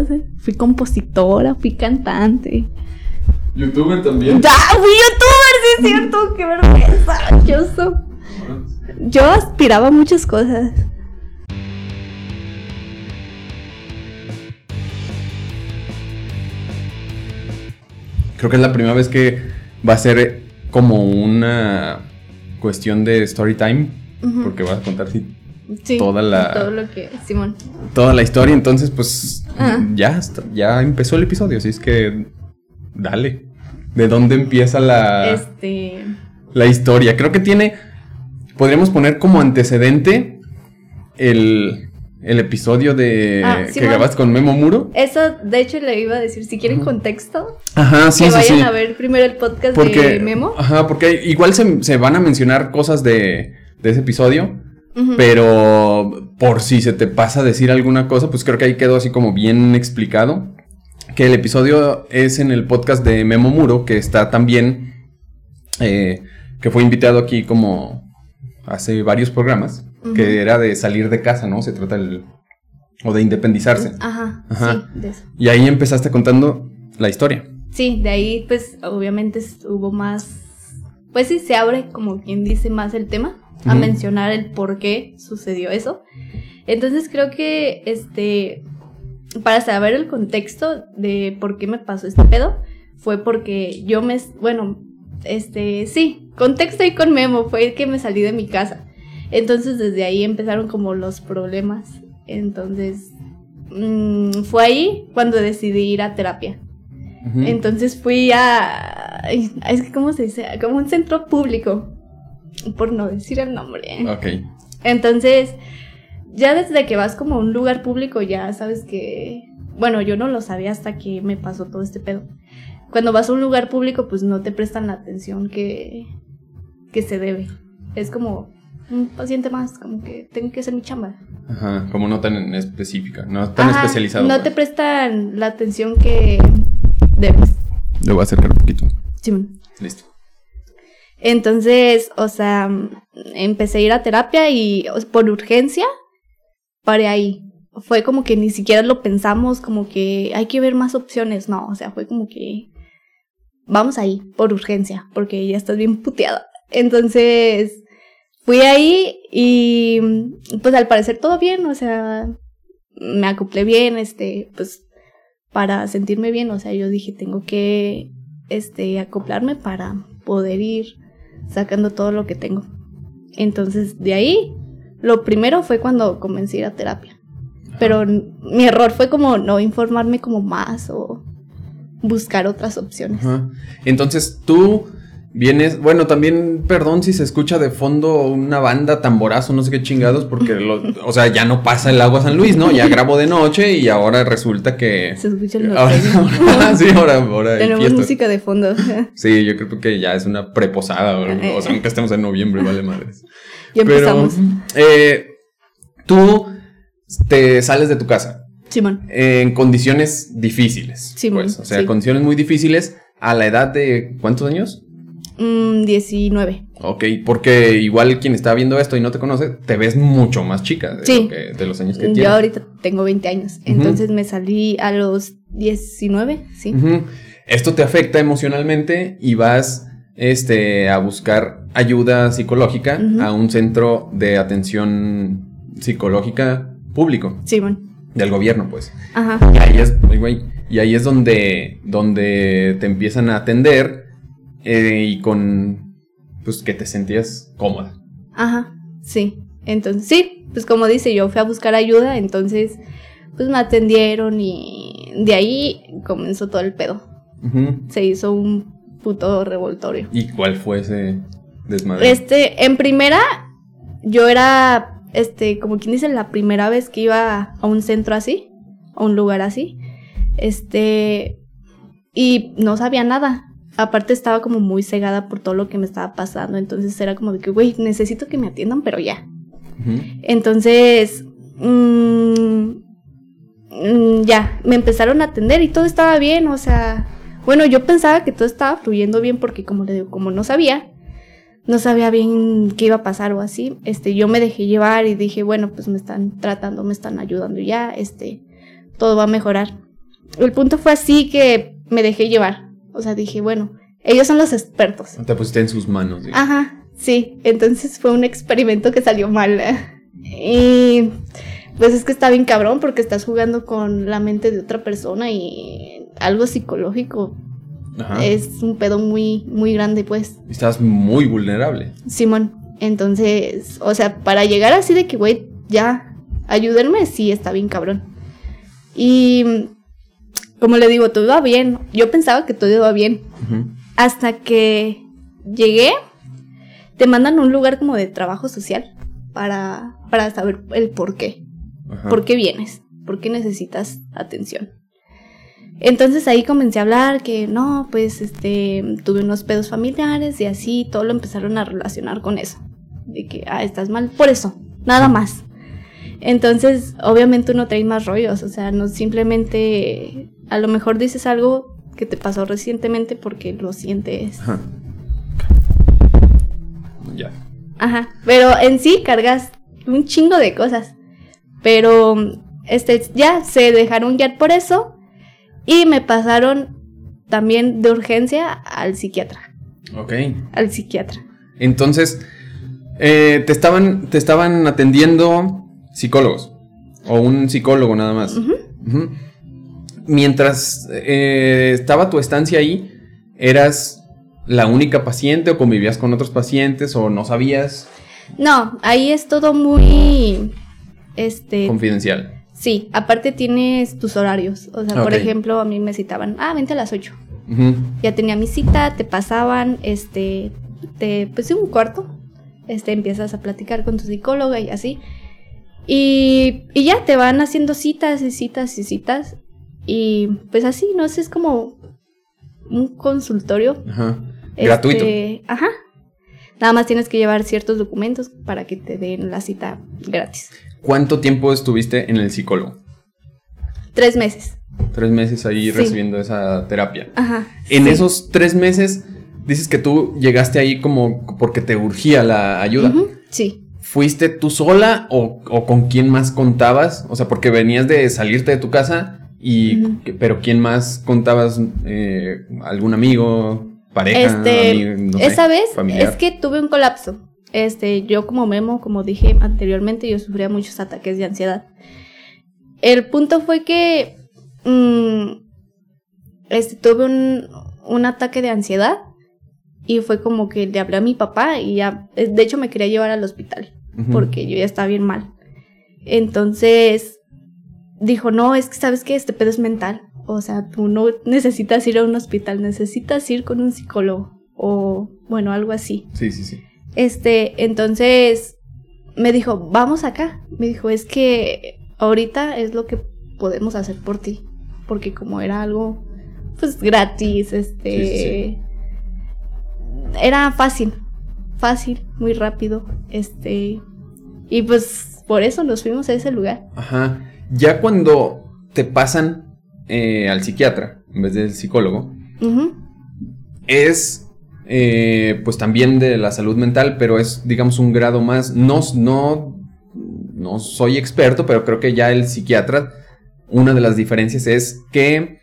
O sea, fui compositora, fui cantante. ¿Youtuber también? ¡Ya! ¡Fui youtuber! ¡Sí es cierto! ¡Qué vergüenza! Yo, so- yo aspiraba a muchas cosas. Creo que es la primera vez que va a ser como una cuestión de story time. Porque vas a contar sí, Sí, Toda la- Todo lo que... Simón. toda la historia. Entonces, pues Ajá. ya, ya empezó el episodio. Así es que dale. ¿De dónde empieza la, Este... la historia? Creo que tiene. Podríamos poner como antecedente el, el episodio de Ah, que grabaste con Memo Muro. Eso, de hecho, le iba a decir, si quieren contexto, Ajá, sí, que sí, vayan sí. a ver primero el podcast Porque, de Memo. Ajá, porque igual se, se van a mencionar cosas de, de ese episodio, Pero por si se te pasa a decir alguna cosa, pues creo que ahí quedó así como bien explicado. Que el episodio es en el podcast de Memo Muro, que está también, eh, que fue invitado aquí como hace varios programas, que era de salir de casa, ¿no? Se trata el... o de independizarse. Ajá, Ajá. sí, de eso. Y ahí empezaste contando la historia. Sí, de ahí pues obviamente hubo más, pues sí, se abre como quien dice más el tema, a mencionar el por qué sucedió eso. Entonces creo que este, para saber el contexto de por qué me pasó este pedo, fue porque yo me, bueno, este, sí, contexto y con Memo, fue que me salí de mi casa. Entonces desde ahí empezaron como los problemas. Entonces mm, fue ahí cuando decidí ir a terapia. Entonces fui a. Es que, ¿cómo se dice? Como un centro público. Por no decir el nombre. Ok. Entonces, ya desde que vas como a un lugar público, ya sabes que. Bueno, yo no lo sabía hasta que me pasó todo este pedo. Cuando vas a un lugar público, pues no te prestan la atención que, que se debe. Es como un paciente más, como que tengo que hacer mi chamba. Ajá, como no tan específica, no tan Ajá, especializado. No pues. te prestan la atención que debes. Le voy a acercar un poquito. Simón. Listo. Entonces, o sea, empecé a ir a terapia y por urgencia paré ahí. Fue como que ni siquiera lo pensamos, como que hay que ver más opciones. No, o sea, fue como que vamos ahí por urgencia, porque ya estás bien puteada. Entonces, fui ahí y pues al parecer todo bien, o sea, me acoplé bien, este, pues para sentirme bien, o sea, yo dije, tengo que este acoplarme para poder ir sacando todo lo que tengo. Entonces, de ahí, lo primero fue cuando comencé a ir a terapia. Pero mi error fue como no informarme como más o buscar otras opciones. Ajá. Entonces tú vienes, bueno, también, perdón si se escucha de fondo una banda tamborazo, no sé qué chingados, porque, lo- o sea, ya no pasa el agua San Luis, ¿no? Ya grabo de noche y ahora resulta que... Se escucha el Ahora, norteño. ahora- sí, ahora, ahora Tenemos música de fondo. Sí, yo creo que ya es una preposada, o, Eh. sea, aunque estemos en noviembre, vale madres. ya empezamos. Pero, eh, tú te sales de tu casa Simón. en condiciones difíciles. Sí, pues, o sea, sí. condiciones muy difíciles a la edad de ¿cuántos años? Mm, 19. Ok, porque igual quien está viendo esto y no te conoce, te ves mucho más chica de, Sí. lo que- de los años que Yo tienes. ahorita tengo 20 años. Entonces me salí a los 19, sí. Ujú. Esto te afecta emocionalmente y vas este, a buscar ayuda psicológica a un centro de atención psicológica público, Simón. del gobierno, pues. Ajá. Y ahí es, y ahí es donde, donde te empiezan a atender eh, y con, pues, que te sentías cómoda. Ajá, sí. Entonces, sí, pues como dice, yo fui a buscar ayuda, entonces, pues me atendieron y de ahí comenzó todo el pedo. Ujú. Se hizo un puto revoltorio. ¿Y cuál fue ese desmadre? Este, en primera, yo era, este, como quien dice, la primera vez que iba a un centro así, a un lugar así, este, y no sabía nada. Aparte estaba como muy cegada por todo lo que me estaba pasando, entonces era como de que, güey, necesito que me atiendan, pero ya. Entonces, mm, mm, ya, me empezaron a atender y todo estaba bien, o sea, bueno, yo pensaba que todo estaba fluyendo bien porque como le digo, como no sabía, no sabía bien qué iba a pasar o así, este, yo me dejé llevar y dije, bueno, pues me están tratando, me están ayudando ya, este, todo va a mejorar. el punto fue así que me dejé llevar. O sea, dije, bueno, ellos son los expertos. Te pusiste en sus manos. Ajá, sí. Entonces fue un experimento que salió mal. Y pues es que está bien cabrón porque estás jugando con la mente de otra persona y algo psicológico Ajá. es un pedo muy, muy grande, pues. Estás muy vulnerable. Simón. Entonces, o sea, para llegar así de que, güey, ya, ayúdenme, sí, está bien cabrón. Y como le digo, todo iba bien. Yo pensaba que todo iba bien. Hasta que llegué, te mandan a un lugar como de trabajo social para, para saber el por qué. ¿Por qué vienes? ¿Por qué necesitas atención? Entonces ahí comencé a hablar que no, pues este, tuve unos pedos familiares y así todo lo empezaron a relacionar con eso. De que, ah, estás mal por eso, nada más. Entonces, obviamente uno trae más rollos, o sea, no simplemente, a lo mejor dices algo que te pasó recientemente porque lo sientes. Ajá. Ya. Ajá, pero en sí cargas un chingo de cosas. Pero este ya se dejaron guiar por eso y me pasaron también de urgencia al psiquiatra, Ok. al psiquiatra. Entonces, eh, te, estaban, te estaban atendiendo psicólogos. O un psicólogo nada más. Ujú. Mientras eh, estaba tu estancia ahí, ¿eras la única paciente o convivías con otros pacientes o no sabías? No, ahí es todo muy este Confidencial. sí, aparte tienes tus horarios, o sea, por ejemplo, a mí me citaban, ah, vente a las 8. Ujú. Ya tenía mi cita, te pasaban este te pues un cuarto. Este empiezas a platicar con tu psicóloga y así. Y, y ya te van haciendo citas y citas y citas. Y pues así, no es como un consultorio. Ajá. este, Gratuito. Ajá. Nada más tienes que llevar ciertos documentos para que te den la cita gratis. ¿Cuánto tiempo estuviste en el psicólogo? Tres meses. Tres meses ahí Sí. recibiendo esa terapia. Ajá. En sí. esos tres meses, dices que tú llegaste ahí como porque te urgía la ayuda. Sí. ¿Fuiste tú sola o, o con quién más contabas? O sea, porque venías de salirte de tu casa y... Pero ¿quién más contabas? Eh, ¿Algún amigo? ¿Pareja? Este, amigo, no sé, esa vez familiar? es que tuve un colapso. Este, yo como Memo, como dije anteriormente, yo sufría muchos ataques de ansiedad. El punto fue que mm, este, tuve un, un ataque de ansiedad y fue como que le hablé a mi papá y ya, de hecho me quería llevar al hospital Porque yo ya estaba bien mal. Entonces dijo, no, es que sabes que este pedo es mental. O sea, tú no necesitas ir a un hospital, necesitas ir con un psicólogo o, bueno, algo así. Sí, sí, sí. Este, entonces me dijo, vamos acá. Me dijo, es que ahorita es lo que podemos hacer por ti. Porque como era algo, pues gratis, este... Sí, sí, Era fácil, fácil, muy rápido, este... Y pues por eso nos fuimos a ese lugar. Ajá. Ya cuando te pasan eh, al psiquiatra en vez del psicólogo, es eh, pues también de la salud mental, pero es digamos un grado más. No, no, no soy experto, pero creo que ya el psiquiatra, una de las diferencias es que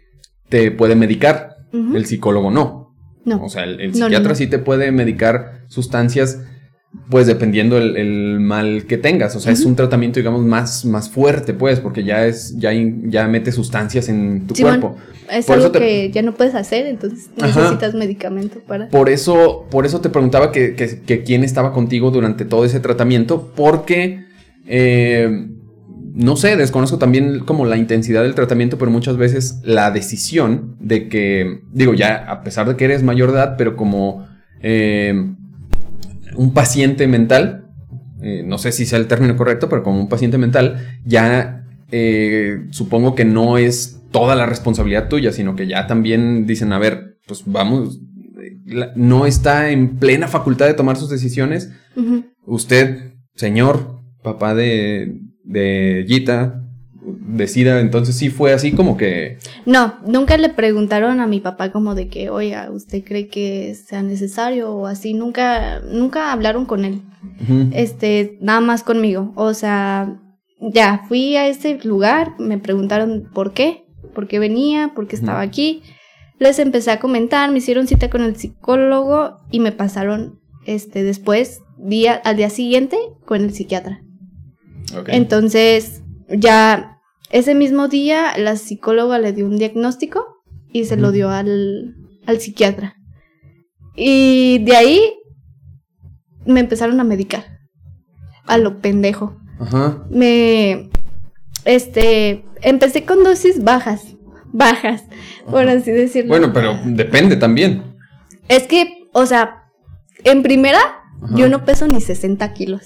te puede medicar, el psicólogo no. No. O sea, el, el No, no, psiquiatra no. sí te puede medicar sustancias, pues dependiendo el, el mal que tengas. O sea, es un tratamiento, digamos, más, más fuerte, pues, porque ya es, ya, in- ya mete sustancias en tu cuerpo. Es Por algo te- que ya no puedes hacer, entonces Ajá. necesitas medicamento para... Por eso, por eso te preguntaba que, que- que quién estaba contigo durante todo ese tratamiento, porque eh, no sé, desconozco también como la intensidad del tratamiento, pero muchas veces la decisión de que, digo, ya a pesar de que eres mayor de edad, pero como eh, un paciente mental, eh, no sé si sea el término correcto, pero como un paciente mental, ya eh, supongo que no es toda la responsabilidad tuya, sino que ya también dicen, a ver, pues vamos, eh, la- no está en plena facultad de tomar sus decisiones. Usted, señor, papá de, de Gita, decida, entonces sí fue así como que... No, nunca le preguntaron a mi papá como de que, oiga, ¿usted cree que sea necesario o así? Nunca, nunca hablaron con él. Este, nada más conmigo. O sea, ya, fui a ese lugar, me preguntaron por qué. por qué venía, por qué estaba aquí. Les empecé a comentar, me hicieron cita con el psicólogo y me pasaron este después día al día siguiente con el psiquiatra. Entonces, ya ese mismo día la psicóloga le dio un diagnóstico y se lo dio al, al psiquiatra. Y de ahí me empezaron a medicar. A lo pendejo. Ajá. Me. Este. Empecé con dosis bajas. Bajas, por así decirlo. Bueno, pero depende también. Es que, o sea, en primera, yo no peso ni 60 kilos.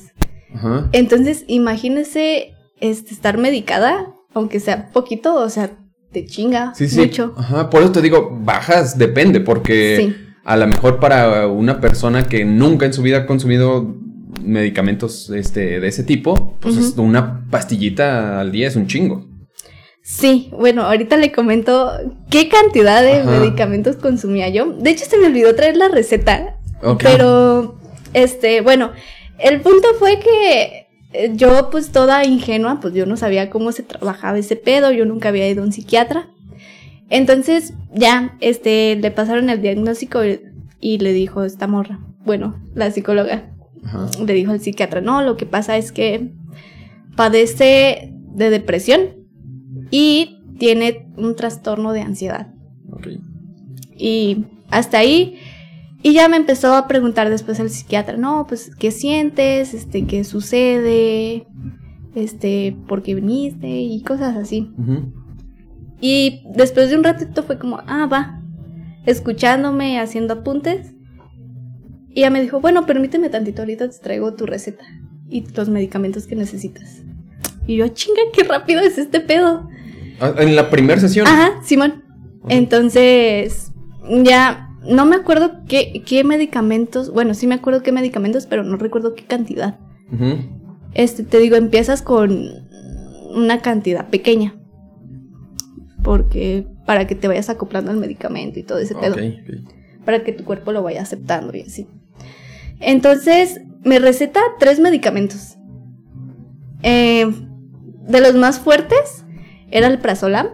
Ajá. Entonces, imagínese este, estar medicada, aunque sea poquito, o sea, te chinga sí, sí. mucho. Ajá, por eso te digo, bajas depende, porque sí. a lo mejor para una persona que nunca en su vida ha consumido medicamentos este, de ese tipo, pues una pastillita al día es un chingo. Sí, bueno, ahorita le comento qué cantidad de medicamentos consumía yo. De hecho, se me olvidó traer la receta. Pero, este, bueno, el punto fue que eh, yo, pues toda ingenua, pues yo no sabía cómo se trabajaba ese pedo, yo nunca había ido a un psiquiatra. Entonces, ya, este, le pasaron el diagnóstico y le dijo esta morra, bueno, la psicóloga, le dijo al psiquiatra, no, lo que pasa es que padece de depresión y tiene un trastorno de ansiedad. Y hasta ahí, y ya me empezó a preguntar después el psiquiatra, no, pues, ¿qué sientes? Este, ¿qué sucede? Este, ¿por qué viniste? Y cosas así. Y después de un ratito fue como, ah, va, escuchándome, haciendo apuntes. Y ella me dijo, bueno, permíteme tantito, ahorita te traigo tu receta y los medicamentos que necesitas. Y yo, chinga, qué rápido es este pedo. Ah, ¿En la primera sesión? Ajá, Simón. Entonces, ya no me acuerdo qué, qué, medicamentos, bueno, sí me acuerdo qué medicamentos, pero no recuerdo qué cantidad. Este, te digo, empiezas con una cantidad pequeña. Porque para que te vayas acoplando al medicamento y todo ese pedo. Para que tu cuerpo lo vaya aceptando y así. Entonces, me receta tres medicamentos. Eh, de los más fuertes era el prazolam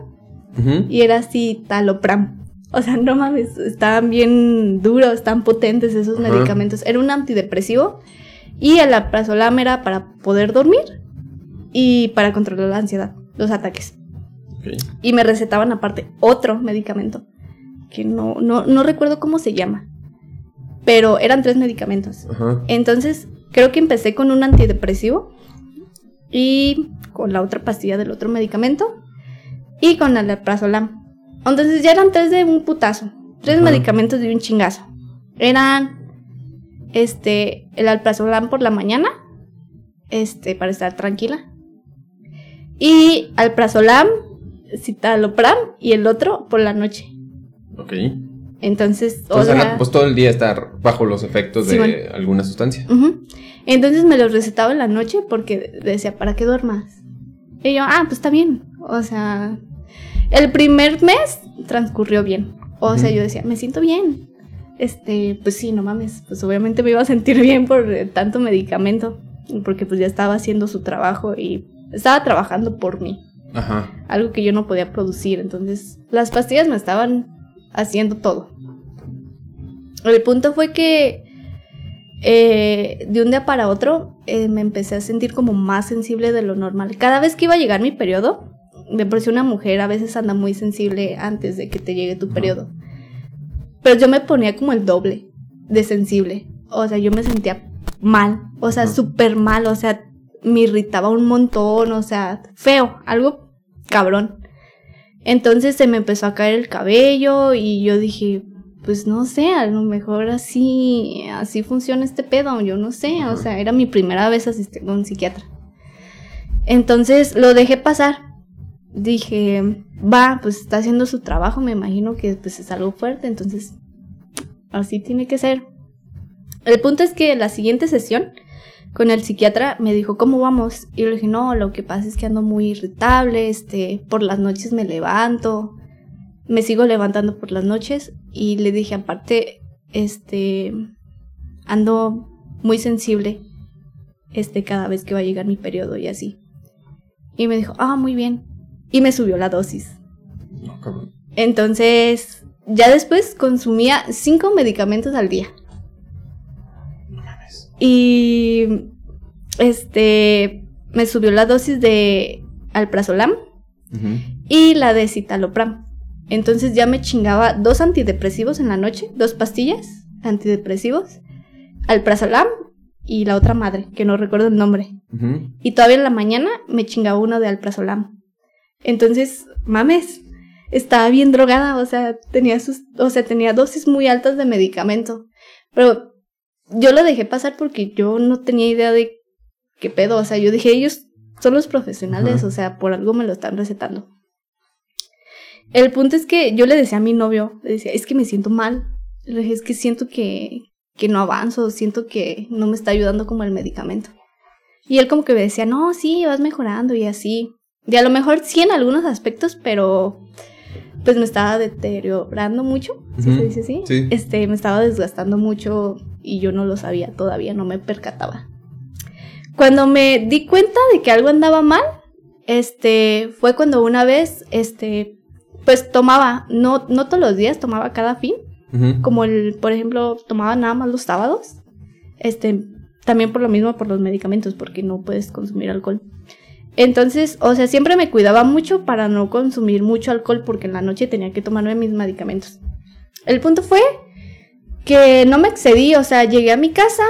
y era así talopram. O sea, no mames, estaban bien duros, están potentes esos medicamentos. Era un antidepresivo y el prazolam era para poder dormir y para controlar la ansiedad, los ataques. Y me recetaban aparte otro medicamento que no, no, no recuerdo cómo se llama pero eran tres medicamentos. Entonces, creo que empecé con un antidepresivo y con la otra pastilla del otro medicamento y con el alprazolam. Entonces ya eran tres de un putazo, tres medicamentos de un chingazo. Eran este el alprazolam por la mañana, este para estar tranquila. Y alprazolam, citalopram y el otro por la noche. Ok. Entonces, o sea, pues todo el día estar bajo los efectos de alguna sustancia. Entonces me los recetaba en la noche porque decía, ¿para qué duermas? Y yo, ah, pues está bien. O sea, el primer mes transcurrió bien. O sea, yo decía, me siento bien. Este, pues sí, no mames, pues obviamente me iba a sentir bien por tanto medicamento, porque pues ya estaba haciendo su trabajo y estaba trabajando por mí. Ajá. Algo que yo no podía producir, entonces las pastillas me estaban haciendo todo. El punto fue que eh, de un día para otro eh, me empecé a sentir como más sensible de lo normal. Cada vez que iba a llegar mi periodo, de por sí una mujer a veces anda muy sensible antes de que te llegue tu periodo. Pero yo me ponía como el doble de sensible. O sea, yo me sentía mal, o sea, súper mal, o sea, me irritaba un montón, o sea, feo, algo cabrón. Entonces se me empezó a caer el cabello y yo dije, pues no sé, a lo mejor así, así funciona este pedo, yo no sé, o sea, era mi primera vez asistiendo a un psiquiatra. Entonces lo dejé pasar. Dije, va, pues está haciendo su trabajo, me imagino que pues es algo fuerte, entonces así tiene que ser. El punto es que la siguiente sesión con el psiquiatra me dijo, ¿cómo vamos? Y yo le dije, no, lo que pasa es que ando muy irritable, este, por las noches me levanto, me sigo levantando por las noches y le dije, aparte, este, ando muy sensible, este, cada vez que va a llegar mi periodo y así. Y me dijo, ah, muy bien. Y me subió la dosis. Entonces, ya después consumía cinco medicamentos al día. Y este me subió la dosis de alprazolam y la de citalopram. Entonces ya me chingaba dos antidepresivos en la noche, dos pastillas antidepresivos, alprazolam y la otra madre, que no recuerdo el nombre. Y todavía en la mañana me chingaba uno de alprazolam. Entonces, mames, estaba bien drogada, o sea, tenía sus, o sea, tenía dosis muy altas de medicamento. Pero yo lo dejé pasar porque yo no tenía idea de qué pedo, o sea, yo dije, ellos son los profesionales, o sea, por algo me lo están recetando. El punto es que yo le decía a mi novio, le decía, es que me siento mal. Le dije, es que siento que, que no avanzo, siento que no me está ayudando como el medicamento. Y él como que me decía, no, sí, vas mejorando y así. Y a lo mejor sí en algunos aspectos, pero pues me estaba deteriorando mucho, ¿sí Ujú. se dice así? Sí. Este, me estaba desgastando mucho y yo no lo sabía todavía, no me percataba. Cuando me di cuenta de que algo andaba mal, este, fue cuando una vez, este, pues tomaba, no, no todos los días, tomaba cada fin, como el, por ejemplo, tomaba nada más los sábados. Este, también por lo mismo por los medicamentos, porque no puedes consumir alcohol. Entonces, o sea, siempre me cuidaba mucho para no consumir mucho alcohol porque en la noche tenía que tomarme mis medicamentos. El punto fue que no me excedí, o sea, llegué a mi casa,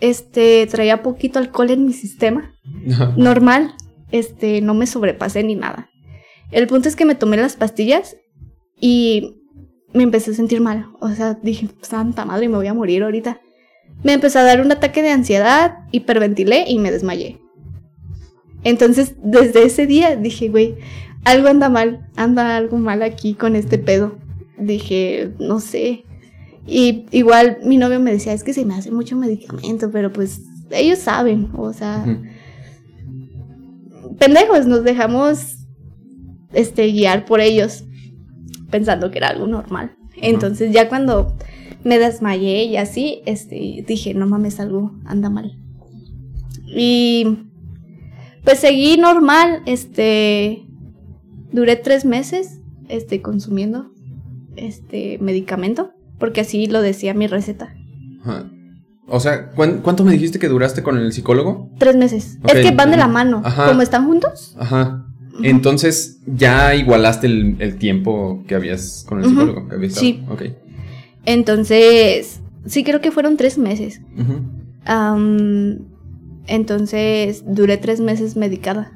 este, traía poquito alcohol en mi sistema, normal, este, no me sobrepasé ni nada. El punto es que me tomé las pastillas y me empecé a sentir mal. O sea, dije, santa madre, me voy a morir ahorita. Me empezó a dar un ataque de ansiedad, hiperventilé y me desmayé. Entonces, desde ese día dije, güey, algo anda mal, anda algo mal aquí con este pedo. Dije, no sé. Y igual mi novio me decía, es que se me hace mucho medicamento, pero pues ellos saben, o sea, pendejos, nos dejamos este guiar por ellos pensando que era algo normal. Entonces ya cuando me desmayé y así, este dije, no mames, algo anda mal. Y pues seguí normal, este duré tres meses este consumiendo este medicamento, porque así lo decía mi receta. Ajá. O sea, ¿cuán- ¿cuánto me dijiste que duraste con el psicólogo? Tres meses. Es que van de la mano. Ajá. Como están juntos. Ajá. Entonces, ya igualaste el, el tiempo que habías con el psicólogo. Que habías estado. Sí. Ok. Entonces, sí creo que fueron tres meses. Am, entonces duré tres meses medicada.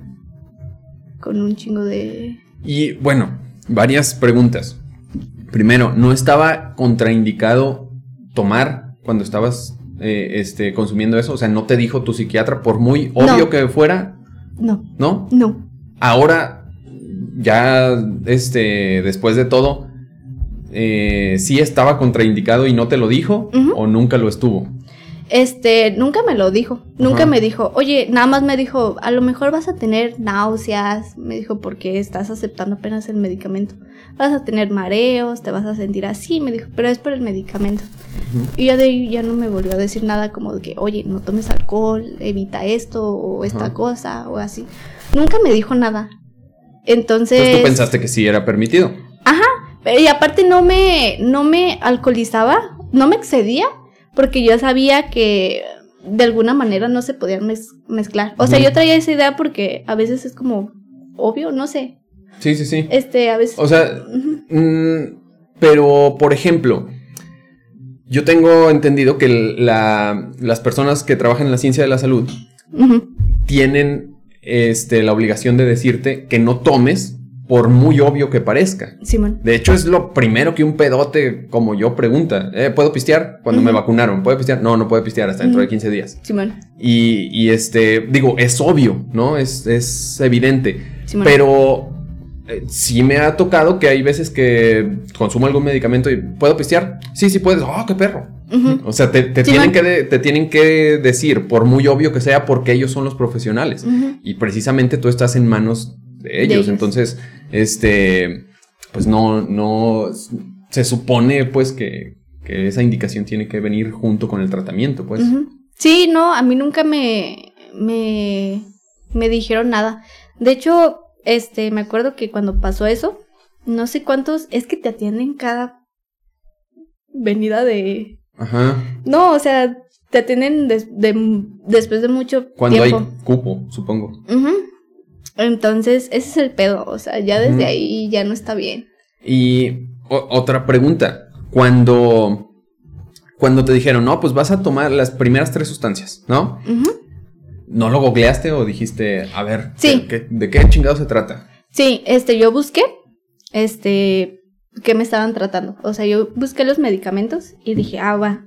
Con un chingo de... Y bueno, varias preguntas. Primero, ¿no estaba contraindicado tomar cuando estabas eh, este, consumiendo eso? O sea, ¿no te dijo tu psiquiatra, por muy obvio No. que fuera? No, ¿No? no. Ahora, ya este, después de todo, eh, ¿sí estaba contraindicado y no te lo dijo? ¿O nunca lo estuvo? Este, nunca me lo dijo. Nunca Ajá. me dijo, oye, nada más me dijo, a lo mejor vas a tener náuseas. Me dijo, porque estás aceptando apenas el medicamento. Vas a tener mareos, te vas a sentir así. Me dijo, pero es por el medicamento. Y ya de ahí ya no me volvió a decir nada como de que, oye, no tomes alcohol, evita esto o esta Ajá. cosa o así. Nunca me dijo nada. Entonces... Entonces tú pensaste que sí era permitido. Y aparte no me, no me alcoholizaba, no me excedía, porque yo sabía que de alguna manera no se podían mez- mezclar. O sea, yo traía esa idea porque a veces es como obvio, no sé. Sí, sí, sí. Este, a veces... O sea, Mm, pero, por ejemplo, yo tengo entendido que la- las personas que trabajan en la ciencia de la salud tienen este, la obligación de decirte que no tomes por muy obvio que parezca. Simón. De hecho, es lo primero que un pedote como yo pregunta. Eh, ¿Puedo pistear? Cuando me vacunaron. ¿Puedo pistear? No, no puede pistear hasta dentro de Ujú. 15 días. Simón. Y, y, este, digo, es obvio, ¿no? Es, es evidente. Simón. Pero eh, sí me ha tocado que hay veces que consumo algún medicamento y ¿puedo pistear? Sí, sí puedes. ¡Oh, qué perro! O sea, te, tienen que de- te tienen que decir, por muy obvio que sea, porque ellos son los profesionales. Y precisamente tú estás en manos de ellos. Entonces, este, pues no, no, se supone pues que, que esa indicación tiene que venir junto con el tratamiento, pues. Sí, no, a mí nunca me, me, me dijeron nada. De hecho, este, me acuerdo que cuando pasó eso, no sé cuántos, es que te atienden cada venida de... Ajá. No, o sea, te atienden des- de- después de mucho Cuando tiempo. hay cupo, supongo. Entonces, ese es el pedo, o sea, ya desde ahí ya no está bien. Y otra pregunta. Cuando, cuando te dijeron, no, pues vas a tomar las primeras tres sustancias, ¿no? ¿No lo googleaste o dijiste, a ver, Sí. ¿qué- ¿de qué chingado se trata? Sí, este, yo busqué, este, qué me estaban tratando. O sea, yo busqué los medicamentos y dije, ah, va,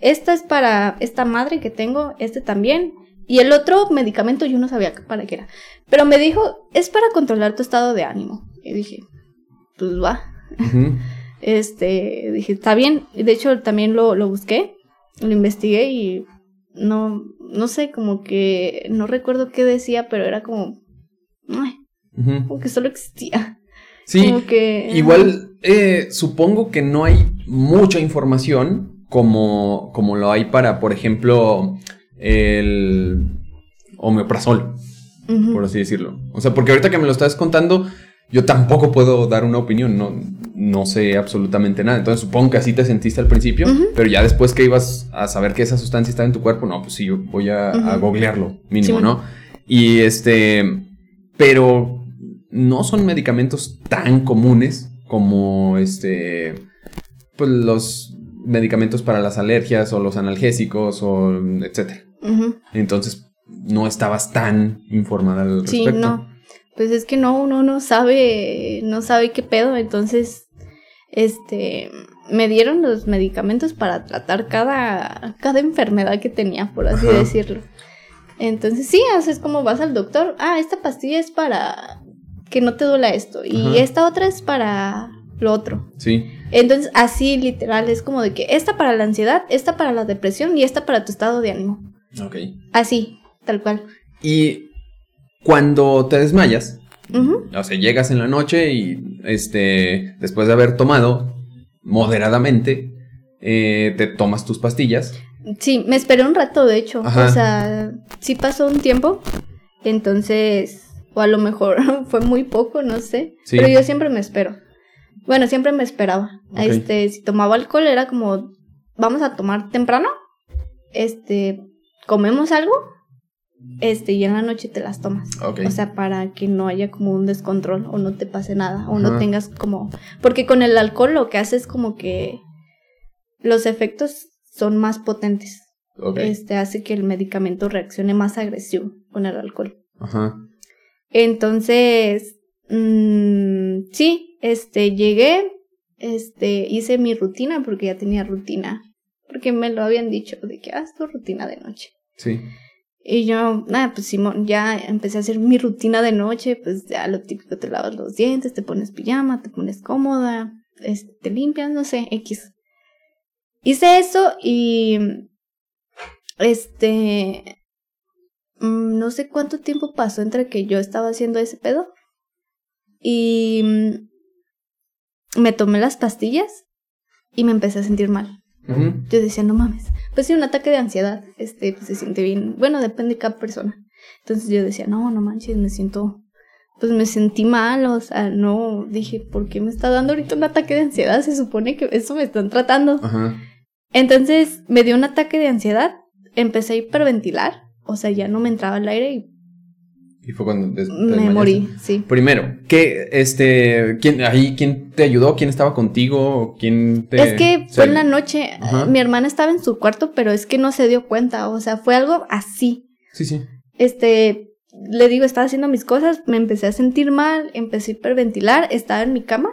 esta es para esta madre que tengo, este también. Y el otro medicamento yo no sabía para qué era. Pero me dijo, es para controlar tu estado de ánimo. Y dije, pues va. Este, dije, está bien. Y de hecho, también lo, lo busqué, lo investigué y no, no sé, como que no recuerdo qué decía, pero era como, ay, como que solo existía. Sí, Como que. igual eh, supongo que no hay mucha información como, como lo hay para, por ejemplo, el omeprazol, Ujú. por así decirlo. O sea, porque ahorita que me lo estás contando, yo tampoco puedo dar una opinión, no, no sé absolutamente nada. Entonces supongo que así te sentiste al principio, pero ya después que ibas a saber que esa sustancia está en tu cuerpo, no, pues sí, yo voy a, googlearlo, mínimo, Sí, ¿no? Y este, pero no son medicamentos tan comunes como este, pues los medicamentos para las alergias o los analgésicos o etcétera. Entonces no estabas tan informada al Sí, respecto. no. Pues es que no, uno no sabe, no sabe qué pedo. Entonces, este, me dieron los medicamentos para tratar cada, cada enfermedad que tenía, por así Ajá. decirlo. Entonces, sí, o sea, es como vas al doctor. Ah, esta pastilla es para que no te duela esto. Y Ajá. esta otra es para lo otro. Sí. Entonces, así literal, es como de que esta para la ansiedad, esta para la depresión y esta para tu estado de ánimo. Ok. Así, tal cual. Y cuando te desmayas, o sea, llegas en la noche y este, después de haber tomado moderadamente, eh, te tomas tus pastillas. Sí, me esperé un rato, de hecho. Ajá. O sea, sí pasó un tiempo. Entonces, o a lo mejor fue muy poco, no sé. Sí. Pero yo siempre me espero. Bueno, siempre me esperaba. Este, si tomaba alcohol era como, vamos a tomar temprano. Este, comemos algo. Este, y en la noche te las tomas. O sea, para que no haya como un descontrol o no te pase nada o no tengas como... Porque con el alcohol lo que hace es como que los efectos son más potentes. Este hace que el medicamento reaccione más agresivo con el alcohol. Ajá. Entonces, mm, sí, este, llegué, este, hice mi rutina porque ya tenía rutina. Porque me lo habían dicho de que haz tu rutina de noche. Sí. Y yo, nada, pues Simón, ya empecé a hacer mi rutina de noche, pues ya lo típico, te lavas los dientes, te pones pijama, te pones cómoda, este, te limpias, no sé, X. Hice eso y, este, mm, no sé cuánto tiempo pasó entre que yo estaba haciendo ese pedo y mm, me tomé las pastillas y me empecé a sentir mal. Yo decía, no mames. Pues sí, un ataque de ansiedad, este, pues se siente bien. Bueno, depende de cada persona. Entonces yo decía, no, no manches, me siento, pues me sentí mal, o sea, no, dije, ¿por qué me está dando ahorita un ataque de ansiedad? Se supone que eso me están tratando. Ajá. Entonces me dio un ataque de ansiedad, empecé a hiperventilar, o sea, ya no me entraba el aire y Y fue cuando te me desmayaste. morí, sí. Primero, ¿qué, este, quién, ahí, quién te ayudó? ¿Quién estaba contigo? ¿Quién te...? Es que fue en la noche, Ajá. mi hermana estaba en su cuarto, pero es que no se dio cuenta, o sea, fue algo así. Sí, sí. este, le digo, estaba haciendo mis cosas, me empecé a sentir mal, empecé a hiperventilar, estaba en mi cama,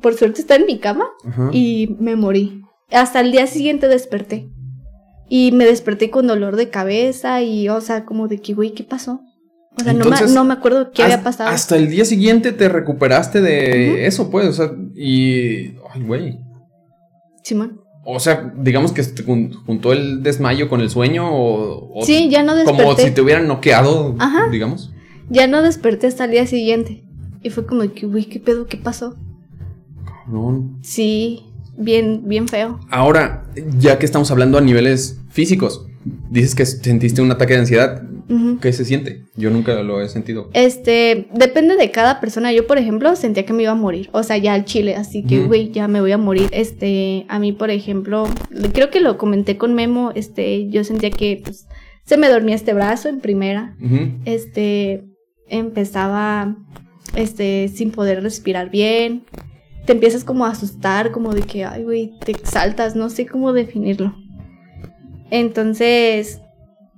por suerte estaba en mi cama Ajá. y me morí. Hasta el día siguiente desperté. Y me desperté con dolor de cabeza y, o sea, como de que, güey, ¿qué pasó? O sea, no, me, no me acuerdo qué había Hasta- pasado. Hasta el día siguiente te recuperaste de eso, pues, o sea, y... Ay, güey. Simón. O sea, digamos que juntó el desmayo con el sueño o... o Sí, ya no desperté. Como si te hubieran noqueado, Ajá. digamos. Ya no desperté hasta el día siguiente. Y fue como que, güey, ¿qué pedo? ¿Qué pasó? No. Sí, bien, bien feo. Ahora, ya que estamos hablando a niveles físicos, dices que sentiste un ataque de ansiedad. ¿Qué se siente? Yo nunca lo he sentido. Este, depende de cada persona. Yo, por ejemplo, sentía que me iba a morir. O sea, ya al chile, así que, güey, ya me voy a morir. Este, a mí, por ejemplo, creo que lo comenté con Memo, este, yo sentía que, pues, se me dormía este brazo en primera. Este, empezaba, este, sin poder respirar bien. Te empiezas como a asustar, como de que, ay, güey, te exaltas, no sé cómo definirlo. Entonces,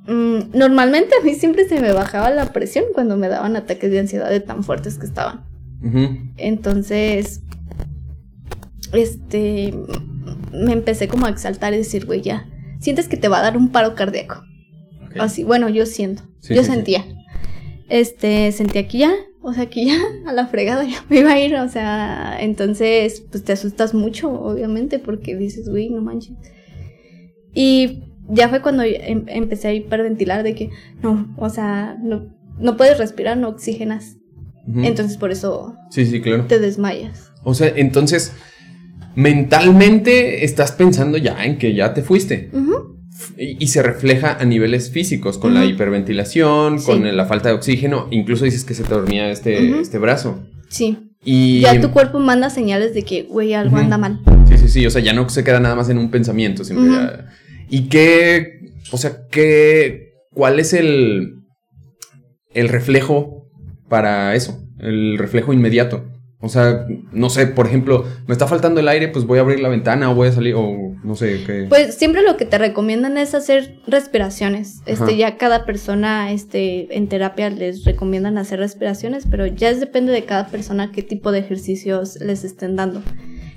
mm, normalmente a mí siempre se me bajaba la presión cuando me daban ataques de ansiedad de tan fuertes que estaban. Entonces, este, me empecé como a exaltar y decir, güey, ya, sientes que te va a dar un paro cardíaco. Así, bueno, yo siento, Sí, yo sí, sí. sentía. Este, sentía que ya, o sea, que ya a la fregada ya me iba a ir, o sea, entonces, pues te asustas mucho, obviamente, porque dices, güey, no manches. Y ya fue cuando em- empecé a hiperventilar de que, no, o sea, no, no puedes respirar, no oxigenas. Entonces por eso Sí, sí, claro. te desmayas. O sea, entonces, mentalmente estás pensando ya en que ya te fuiste. Y, y se refleja a niveles físicos, con la hiperventilación, Sí. con la falta de oxígeno. Incluso dices que se te dormía este, este brazo. Sí. Y Ya tu cuerpo manda señales de que, güey, algo anda mal. Sí, sí, sí. O sea, ya no se queda nada más en un pensamiento, sino ya- ¿Y qué? O sea, qué. ¿Cuál es el. el reflejo para eso? El reflejo inmediato. O sea, no sé, por ejemplo, me está faltando el aire, pues voy a abrir la ventana o voy a salir, o no sé qué. Pues siempre lo que te recomiendan es hacer respiraciones. Ajá. Este, ya cada persona, este, en terapia les recomiendan hacer respiraciones, pero ya es depende de cada persona qué tipo de ejercicios les estén dando.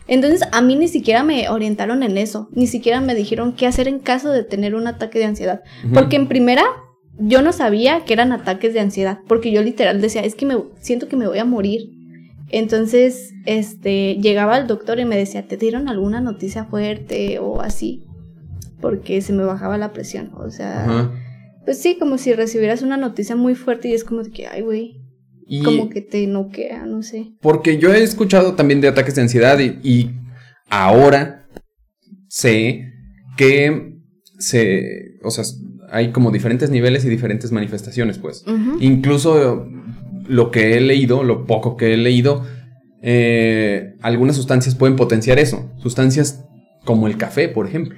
Entonces, a mí ni siquiera me orientaron en eso, ni siquiera me dijeron qué hacer en caso de tener un ataque de ansiedad. Porque en primera, yo no sabía que eran ataques de ansiedad, porque yo literal decía, es que me siento que me voy a morir. Entonces, este, llegaba el doctor y me decía, ¿te dieron alguna noticia fuerte o así? Porque se me bajaba la presión. O sea, pues sí, como si recibieras una noticia muy fuerte y es como de que, ay, güey, Y como que te noquea, no sé. porque yo he escuchado también de ataques de ansiedad y, y ahora sé que se. O sea, hay como diferentes niveles y diferentes manifestaciones, pues. Incluso lo que he leído, lo poco que he leído, eh, algunas sustancias pueden potenciar eso. Sustancias como el café, por ejemplo.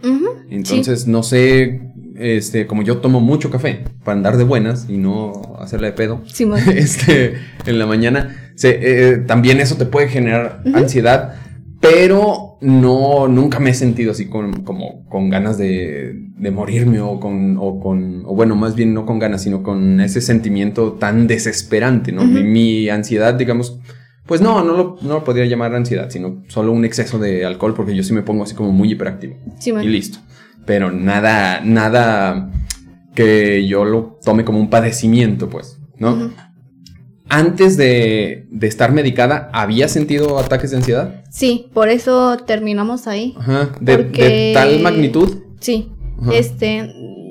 Entonces, no sé, este, como yo tomo mucho café para andar de buenas y no hacerle de pedo, este, en la mañana, se- eh, también eso te puede generar ansiedad, pero no, nunca me he sentido así con, como con ganas de, de morirme o con, o con, o bueno, más bien no con ganas, sino con ese sentimiento tan desesperante, ¿no? Mi, mi ansiedad, digamos, pues no, no lo, no lo podría llamar ansiedad, sino solo un exceso de alcohol, porque yo sí me pongo así como muy hiperactivo. Y listo. Pero nada, nada que yo lo tome como un padecimiento, pues, ¿no? Antes de, de estar medicada, ¿había sentido ataques de ansiedad? Sí, por eso terminamos ahí. Ajá. ¿De, Porque- de tal magnitud? Sí. Ajá. Este,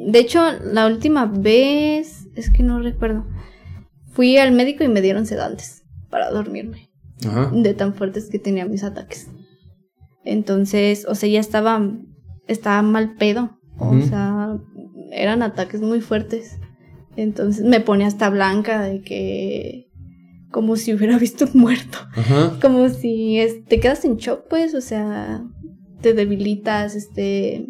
de hecho, la última vez, es que no recuerdo, fui al médico y me dieron sedantes para dormirme, Ajá. de tan fuertes que tenía mis ataques. Entonces, o sea, ya estaba, estaba mal pedo, o sea, eran ataques muy fuertes. Entonces me ponía hasta blanca de que, como si hubiera visto un muerto. Ajá. Como si es- te quedas en shock, pues, o sea, te debilitas, este...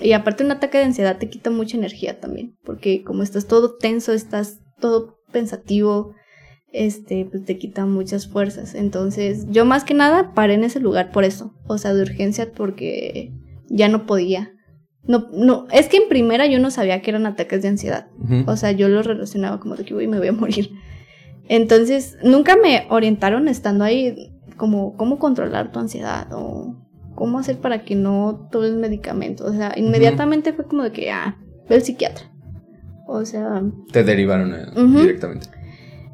Y aparte un ataque de ansiedad te quita mucha energía también, porque como estás todo tenso, estás todo pensativo, este, pues te quita muchas fuerzas. Entonces, yo más que nada paré en ese lugar por eso, o sea, de urgencia porque ya no podía. No, no, es que en primera yo no sabía que eran ataques de ansiedad. O sea, yo lo relacionaba como de que "Uy, me voy a morir. Entonces, nunca me orientaron estando ahí como cómo controlar tu ansiedad o cómo hacer para que no tomes medicamentos. O sea, inmediatamente fue como de que, ah, ve al psiquiatra. O sea, Te derivaron eh, directamente.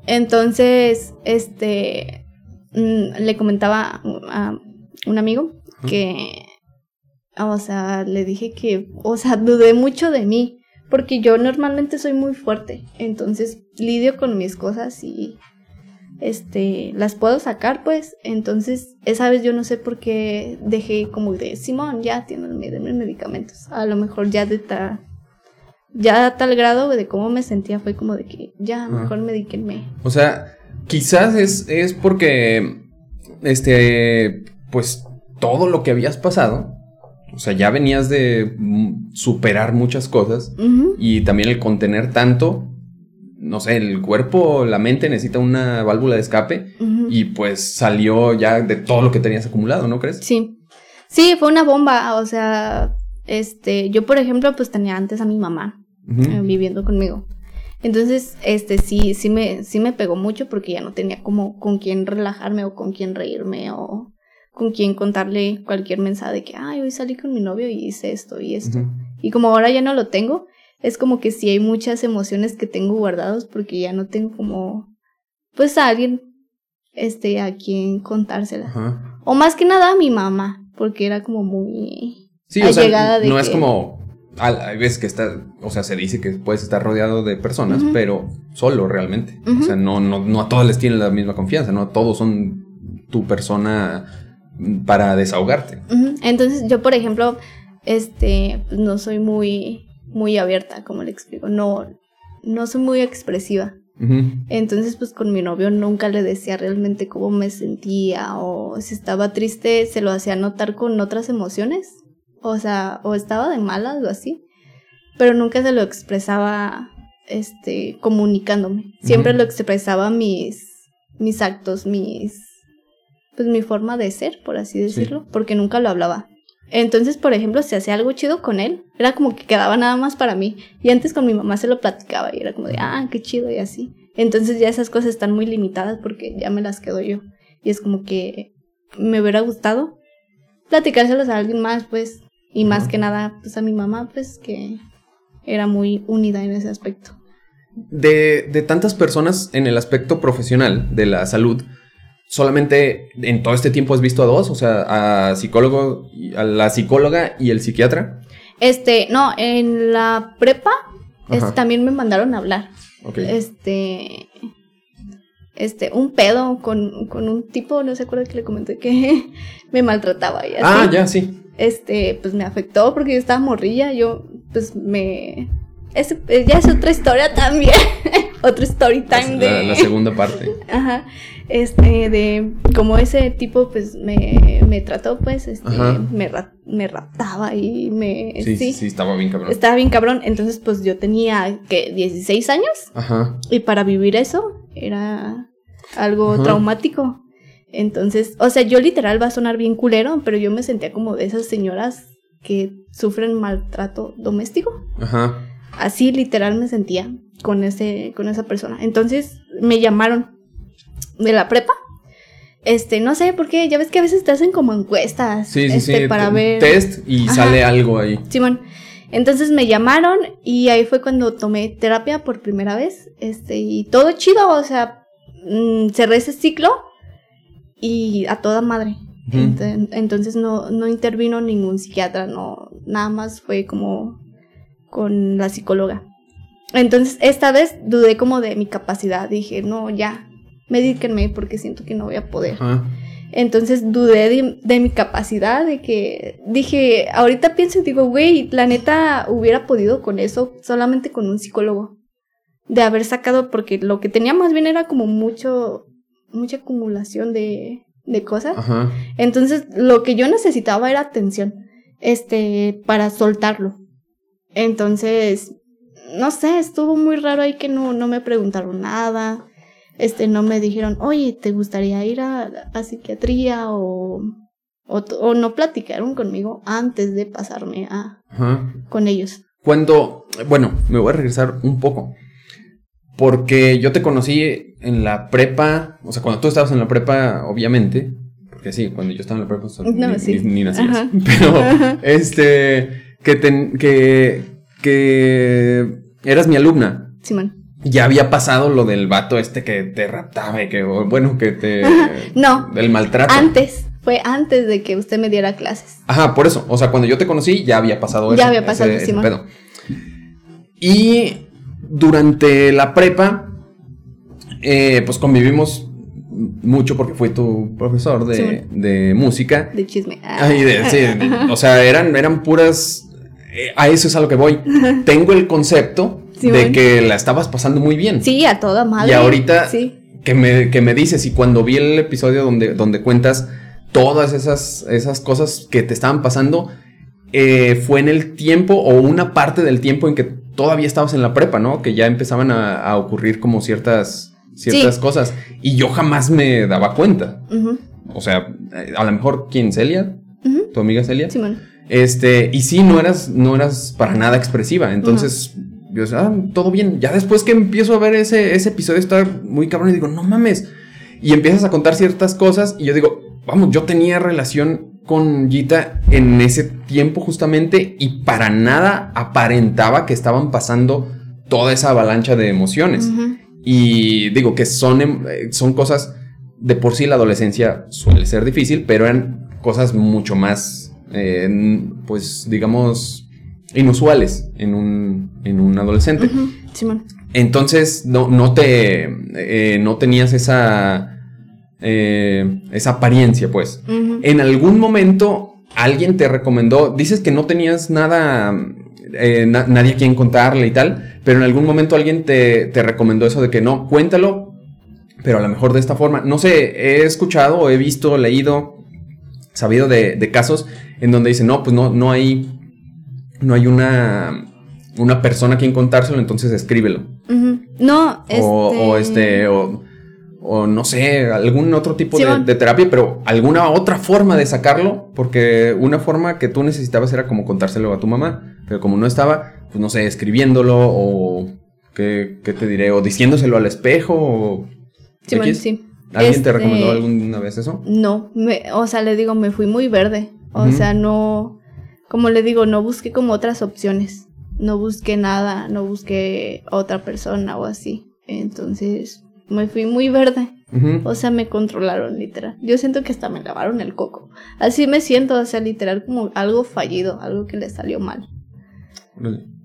entonces, este, mm, le comentaba a un amigo que, o sea, le dije que, o sea, dudé mucho de mí, porque yo normalmente soy muy fuerte, entonces lidio con mis cosas y, este, las puedo sacar, pues, entonces, esa vez yo no sé por qué dejé como de, Simón, ya, tiene denme medicamentos, a lo mejor ya de ta- ya a tal grado de cómo me sentía fue como de que ya, Ah. mejor medíquenme. O sea, quizás es, es porque, este, pues todo lo que habías pasado, o sea, ya venías de superar muchas cosas y también el contener tanto, no sé, el cuerpo, la mente necesita una válvula de escape y pues salió ya de todo lo que tenías acumulado, ¿no crees? Sí. Sí, fue una bomba. O sea, este, yo por ejemplo, pues tenía antes a mi mamá eh, viviendo conmigo. Entonces, este, sí, sí me, sí me pegó mucho porque ya no tenía como con quién relajarme o con quién reírme o con quién contarle cualquier mensaje de que, ay, hoy salí con mi novio y hice esto y esto. Y como ahora ya no lo tengo, es como que sí hay muchas emociones que tengo guardados porque ya no tengo como, pues a alguien, este, a quien contársela. Ajá. O más que nada a mi mamá, porque era como muy... Sí, o sea, de no es como. Hay veces que está. O sea, se dice que puedes estar rodeado de personas, pero solo realmente. O sea, no, no, no a todos les tienen la misma confianza, no todos son tu persona para desahogarte. Entonces yo, por ejemplo, este, no soy muy, muy abierta, como le explico. No, no soy muy expresiva. Entonces, pues con mi novio nunca le decía realmente cómo me sentía o si estaba triste, se lo hacía notar con otras emociones. O sea, o estaba de malas o así. Pero nunca se lo expresaba, este, comunicándome. Siempre lo expresaba mis, mis actos, mis, pues mi forma de ser, por así decirlo, porque nunca lo hablaba. Entonces, por ejemplo, si hacía algo chido con él, era como que quedaba nada más para mí. Y antes con mi mamá se lo platicaba y era como de, ah, qué chido y así. Entonces ya esas cosas están muy limitadas porque ya me las quedo yo. Y es como que me hubiera gustado platicárselos a alguien más, pues. Y más que nada, pues a mi mamá, pues que era muy unida en ese aspecto. De, de tantas personas en el aspecto profesional de la salud, solamente en todo este tiempo has visto a dos, o sea, a psicólogo, a la psicóloga y el psiquiatra. Este, no, en la prepa este, también me mandaron a hablar. Ok. Este. Este, un pedo con, con un tipo, no se acuerda que le comenté que me maltrataba y así. ah, ya, sí. Este, pues me afectó porque yo estaba morrilla. Yo, pues me. Es, ya es otra historia también. Otro story time de. La, la segunda parte. Ajá. Este, de como ese tipo, pues me, me trató, pues, este, me, ra- me raptaba y me. Sí, sí, sí, estaba bien cabrón. Estaba bien cabrón. Entonces, pues yo tenía, que 16 años. Ajá. Y para vivir eso era algo Ajá. traumático. Entonces, o sea, yo literal va a sonar bien culero, pero yo me sentía como de esas señoras que sufren maltrato doméstico. Ajá. Así literal me sentía con ese con esa persona. Entonces, me llamaron de la prepa. Este, no sé por qué, ya ves que a veces te hacen como encuestas Sí, sí, este, sí. para te- ver Test y Ajá. sale algo ahí. Simón. Entonces me llamaron y ahí fue cuando tomé terapia por primera vez. Este, y todo chido, o sea, mm, cerré ese ciclo y a toda madre. Ujú. Ent- Entonces no, no intervino ningún psiquiatra, no, nada más fue como con la psicóloga. Entonces esta vez dudé como de mi capacidad, dije, no, ya, medíquenme porque siento que no voy a poder. Ajá. Entonces dudé de, de mi capacidad, de que dije, ahorita pienso y digo, güey, la neta hubiera podido con eso, solamente con un psicólogo. De haber sacado, porque lo que tenía más bien era como mucho, mucha acumulación de, de cosas. Ajá. Entonces lo que yo necesitaba era atención, este, para soltarlo. Entonces, no sé, estuvo muy raro ahí que no, no me preguntaron nada este, no me dijeron, oye, ¿te gustaría ir a, a psiquiatría? O, o, no platicaron conmigo antes de pasarme a, Ajá. con ellos. Cuando, bueno, me voy a regresar un poco. Porque yo te conocí en la prepa, o sea, cuando tú estabas en la prepa, obviamente, porque sí, cuando yo estaba en la prepa, sea, No, ni, sí. ni- ni nacías. Ajá. Pero, Ajá. este, que, ten- que, que eras mi alumna. Simón. Ya había pasado lo del vato este que te raptaba y que, bueno, que te... No. Del maltrato. Antes, fue antes de que usted me diera clases. Ajá, por eso. O sea, cuando yo te conocí ya había pasado Ya eso, había pasado, ese- pedo. Y durante la prepa, eh, pues convivimos mucho porque fui tu profesor de, de música. De chisme. Ah. Ay, de- sí, de- o sea, eran, eran puras eh, a eso es a lo que voy. Tengo el concepto Sí, de bueno. que la estabas pasando muy bien. Sí, a toda madre. Y ahorita Sí. que, me, que me dices, y cuando vi el episodio donde, donde cuentas todas esas, esas cosas que te estaban pasando, eh, fue en el tiempo o una parte del tiempo en que todavía estabas en la prepa, ¿no? Que ya empezaban a, a ocurrir como ciertas, ciertas Sí. cosas. Y yo jamás me daba cuenta. O sea, eh, a lo mejor, ¿quién? ¿Celia? ¿Tu amiga Celia? Simón. Este, y sí, no eras, no eras para nada expresiva. Entonces, yo decía, ah, todo bien. Ya después que empiezo a ver ese, ese episodio, está muy cabrón y digo, no mames. Y empiezas a contar ciertas cosas y yo digo, vamos, yo tenía relación con Gita en ese tiempo justamente y para nada aparentaba que estaban pasando toda esa avalancha de emociones. Y digo que son, em- eh, son cosas, de por sí la adolescencia suele ser difícil, pero eran cosas mucho más, eh, pues digamos, inusuales en un, en un adolescente. Entonces no, no te, eh, no tenías esa, eh, esa apariencia, pues. En algún momento alguien te recomendó, dices que no tenías nada, eh, na- nadie a quien contarle y tal, pero en algún momento alguien te, te recomendó eso de que no, cuéntalo, pero a lo mejor de esta forma. No sé, he escuchado he visto, leído, sabido de, de casos en donde dicen, no, pues no, no hay, no hay una, una persona a quien contárselo, entonces escríbelo. No, este... O, o este, o, o no sé, algún otro tipo de, terapia, pero alguna otra forma de sacarlo, porque una forma que tú necesitabas era como contárselo a tu mamá, pero como no estaba, pues no sé, escribiéndolo o qué, qué te diré, o diciéndoselo al espejo, o Simón, X. sí. ¿Alguien te Este, recomendó alguna vez eso? No, me, o sea, le digo, me fui muy verde. O sea, no, como le digo, no busqué como otras opciones. No busqué nada, no busqué otra persona o así. Entonces, me fui muy verde. O sea, me controlaron literal. Yo siento que hasta me lavaron el coco. Así me siento, o sea, literal como algo fallido, algo que le salió mal.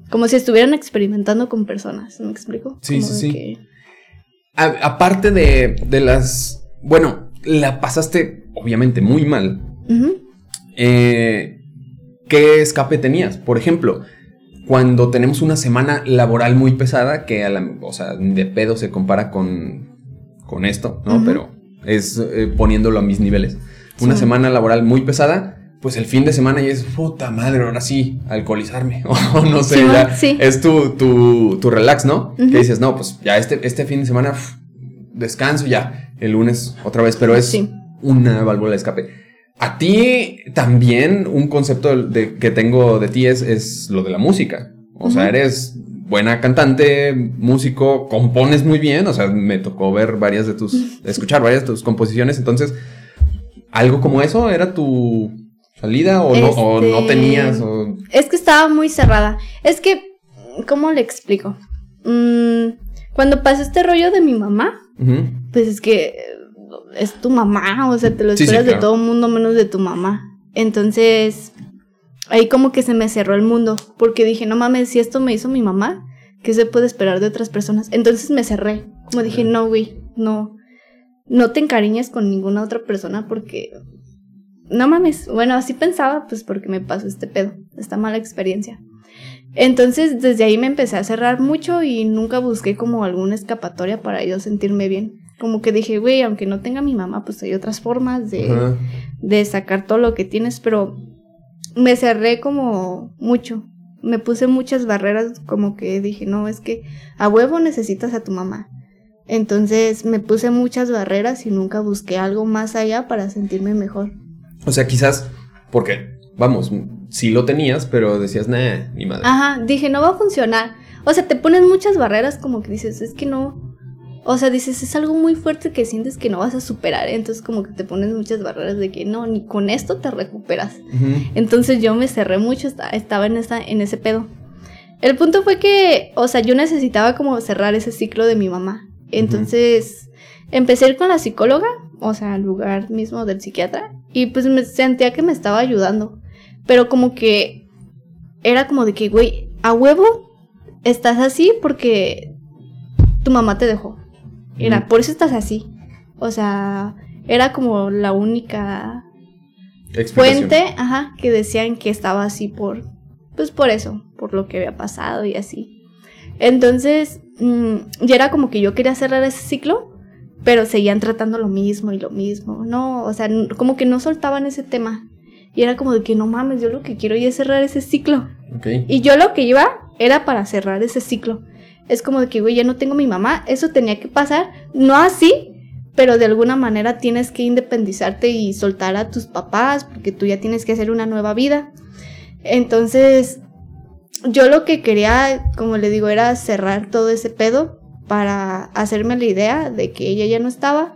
Como si estuvieran experimentando con personas, ¿me explico? Sí, Como sí, sí. que- A- aparte de, de las, bueno, la pasaste obviamente muy mal. Eh, ¿qué escape tenías? Por ejemplo, cuando tenemos una semana laboral muy pesada, que a la, o sea, de pedo se compara con, con esto, ¿no? Pero es eh, poniéndolo a mis niveles. Una Sí. semana laboral muy pesada, pues el fin de semana ya es puta madre, ahora sí, alcoholizarme. O no sé, Sí, ya sí. es tu, tu, tu relax, ¿no? Ujú. Que dices, no, pues ya este, este fin de semana uf, descanso ya, el lunes otra vez, pero es una válvula de escape. A ti también un concepto de, que tengo de ti es, es lo de la música. O sea, eres buena cantante, músico, compones muy bien. O sea, me tocó ver varias de tus, escuchar varias de tus composiciones. Entonces, ¿algo como eso era tu salida o, no, o no Este, tenías? O... Es que estaba muy cerrada. Es que, ¿cómo le explico? Mm, cuando pasó este rollo de mi mamá, pues es que es tu mamá, o sea, te lo Sí, sí, esperas claro. de todo el mundo menos de tu mamá. Entonces, ahí como que se me cerró el mundo, porque dije, no mames, si esto me hizo mi mamá, ¿qué se puede esperar de otras personas? Entonces me cerré, como dije, no, güey, no, no te encariñes con ninguna otra persona porque... No mames, bueno, así pensaba, pues porque me pasó este pedo, esta mala experiencia. Entonces, desde ahí me empecé a cerrar mucho y nunca busqué como alguna escapatoria para yo sentirme bien. Como que dije, güey, aunque no tenga mi mamá, pues hay otras formas de, de sacar todo lo que tienes, pero me cerré como mucho. Me puse muchas barreras, como que dije, no, es que a huevo necesitas a tu mamá. Entonces me puse muchas barreras y nunca busqué algo más allá para sentirme mejor. O sea, quizás porque, vamos, sí lo tenías, pero decías, nah, ni madre. Ajá, dije, no va a funcionar. O sea, te ponen muchas barreras como que dices, es que no. O sea, dices, es algo muy fuerte que sientes que no vas a superar. Entonces como que te pones muchas barreras de que no, ni con esto te recuperas. Entonces yo me cerré mucho, esta- estaba en, esa, en ese pedo. El punto fue que, o sea, yo necesitaba como cerrar ese ciclo de mi mamá. Entonces empecé a ir con la psicóloga, o sea, al lugar mismo del psiquiatra, y pues me sentía que me estaba ayudando. Pero como que era como de que, güey, a huevo estás así porque tu mamá te dejó. Era, por eso estás así. O sea, era como la única fuente, ajá, que decían que estaba así por, pues por eso, por lo que había pasado y así. Entonces, mm, ya era como que yo quería cerrar ese ciclo, pero seguían tratando lo mismo y lo mismo, ¿no? O sea, como que no soltaban ese tema. Y era como de que no mames, yo lo que quiero ya es cerrar ese ciclo. Y yo lo que iba era para cerrar ese ciclo. Es como de que, güey, ya no tengo mi mamá, eso tenía que pasar, no así, pero de alguna manera tienes que independizarte y soltar a tus papás, porque tú ya tienes que hacer una nueva vida. Entonces, yo lo que quería, como le digo, era cerrar todo ese pedo para hacerme la idea de que ella ya no estaba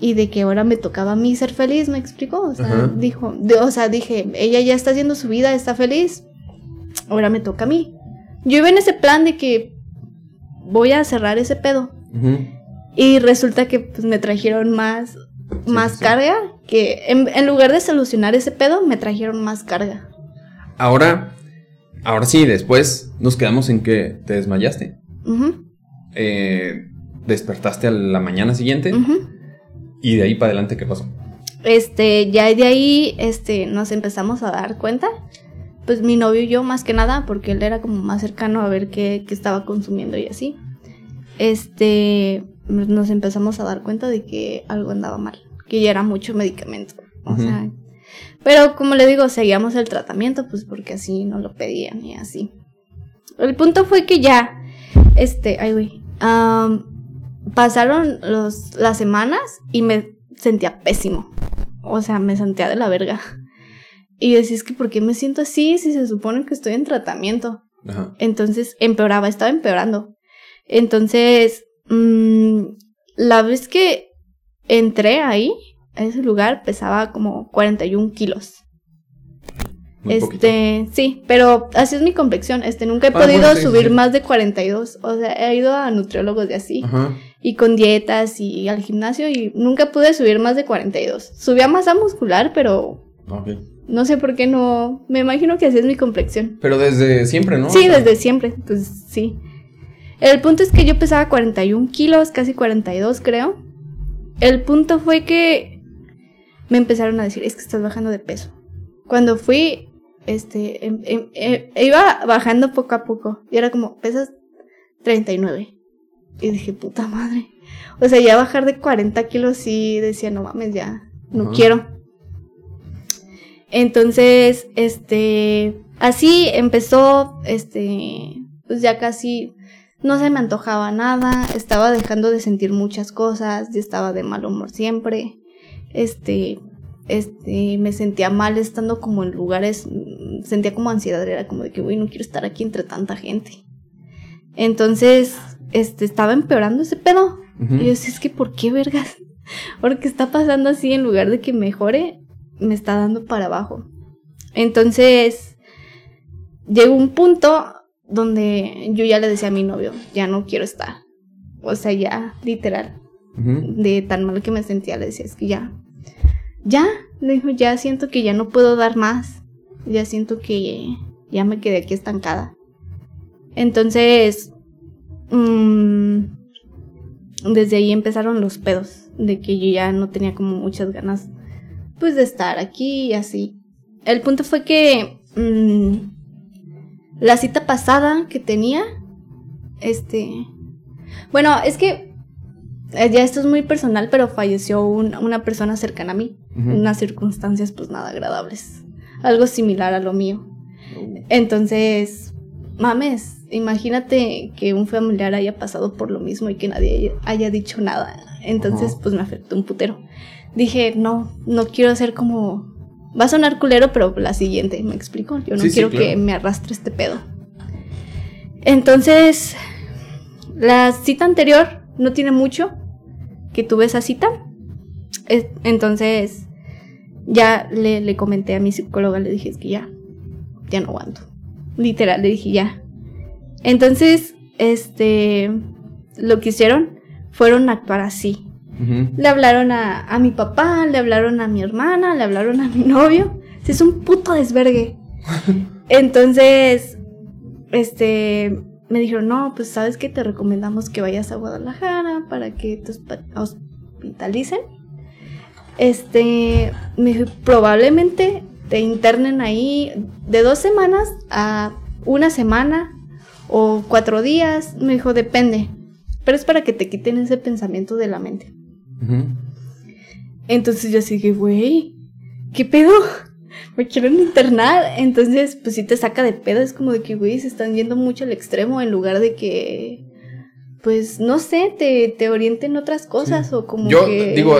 y de que ahora me tocaba a mí ser feliz, ¿me explicó? O sea, dijo, o sea, dije, ella ya está haciendo su vida, está feliz, ahora me toca a mí. Yo iba en ese plan de que voy a cerrar ese pedo. Y resulta que pues, me trajeron más, más carga, que en, lugar de solucionar ese pedo, me trajeron más carga. Ahora, ahora sí, después nos quedamos en que te desmayaste. Eh, despertaste a la mañana siguiente. Y de ahí para adelante, ¿qué pasó? Este, ya de ahí, este, nos empezamos a dar cuenta. Pues mi novio y yo, más que nada, porque él era como más cercano a ver qué, qué estaba consumiendo y así. Este, nos empezamos a dar cuenta de que algo andaba mal, que ya era mucho medicamento. O sea, pero como le digo, seguíamos el tratamiento, pues porque así no lo pedían y así. El punto fue que ya, este, ay, güey, pasaron los, las semanas y me sentía pésimo. O sea, me sentía de la verga. Y decía, es que ¿por qué me siento así si se supone que estoy en tratamiento? Entonces empeoraba, estaba empeorando. Entonces, mmm, la vez que entré ahí, a ese lugar, pesaba como 41 kilos. este, sí, pero así es mi complexión. Este, nunca he ah, podido subir más de 42. O sea, he ido a nutriólogos de así. Y con dietas y al gimnasio y nunca pude subir más de 42. Subía masa muscular, pero no sé por qué no. Me imagino que así es mi complexión. Pero desde siempre, ¿no? Sí, desde siempre. Pues sí. El punto es que yo pesaba 41 kilos, casi 42 creo. El punto fue que me empezaron a decir, es que estás bajando de peso. Cuando fui, este, em, em, eh, iba bajando poco a poco. Y era como, pesas 39. Y dije, puta madre. O sea, ya bajar de 40 kilos y decía, no mames, ya, no quiero. Entonces, este, así empezó, este, pues ya casi no se me antojaba nada, estaba dejando de sentir muchas cosas, ya estaba de mal humor siempre. Este, este, me sentía mal estando como en lugares, sentía como ansiedad, era como de que, uy, no quiero estar aquí entre tanta gente. Entonces, este, estaba empeorando ese pedo. Y yo decía, es que, ¿por qué vergas? Porque está pasando así, en lugar de que mejore, me está dando para abajo. Entonces, llegó un punto donde yo ya le decía a mi novio, ya no quiero estar. O sea, ya, literal. De tan mal que me sentía, le decía, es que ya, ya, le dijo, ya siento que ya no puedo dar más. Ya siento que ya me quedé aquí estancada. Entonces, mmm, desde ahí empezaron los pedos, de que yo ya no tenía como muchas ganas, pues, de estar aquí y así. El punto fue que mmm, la cita pasada que tenía, este... Bueno, es que eh, ya esto es muy personal, pero falleció una persona cercana a mí, en unas circunstancias pues nada agradables, algo similar a lo mío. Entonces, mames, imagínate que un familiar haya pasado por lo mismo y que nadie haya dicho nada. Entonces, pues me afectó un putero. Dije, no, no quiero ser como Va a sonar culero, pero la siguiente, ¿me explico? Yo no quiero que me arrastre este pedo. Entonces, la cita anterior no tiene mucho que tuve esa cita. Entonces, ya le, le comenté a mi psicóloga, le dije, es que ya, ya no aguanto. Literal, le dije ya. Entonces, este, lo que hicieron fueron actuar así. Le hablaron a, mi papá, le hablaron a mi hermana, le hablaron a mi novio. Es un puto desvergue. Entonces, este, me dijeron, no, pues sabes que te recomendamos que vayas a Guadalajara para que te hospitalicen. Este, me dijo, probablemente te internen ahí de dos semanas a una semana o cuatro días. Me dijo, depende. Pero es para que te quiten ese pensamiento de la mente. Entonces yo así que, güey, ¿qué pedo? Me quieren internar. Entonces, pues sí te saca de pedo. Es como de que, güey, se están yendo mucho al extremo en lugar de que, pues, no sé, te, te orienten otras cosas o como Yo que... digo,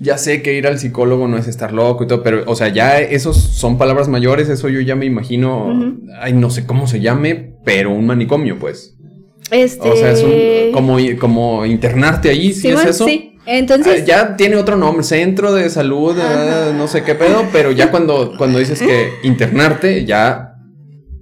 ya sé que ir al psicólogo no es estar loco y todo, pero, o sea, ya esos son palabras mayores. Eso yo ya me imagino, ay, no sé cómo se llame, pero un manicomio, pues. Este... O sea, es un, como, como internarte ahí, ¿sí, Sí, es bueno, eso? sí. Entonces, Ah, ya tiene otro nombre, centro de salud, ah, no sé qué pedo, pero ya cuando, cuando dices que internarte, ya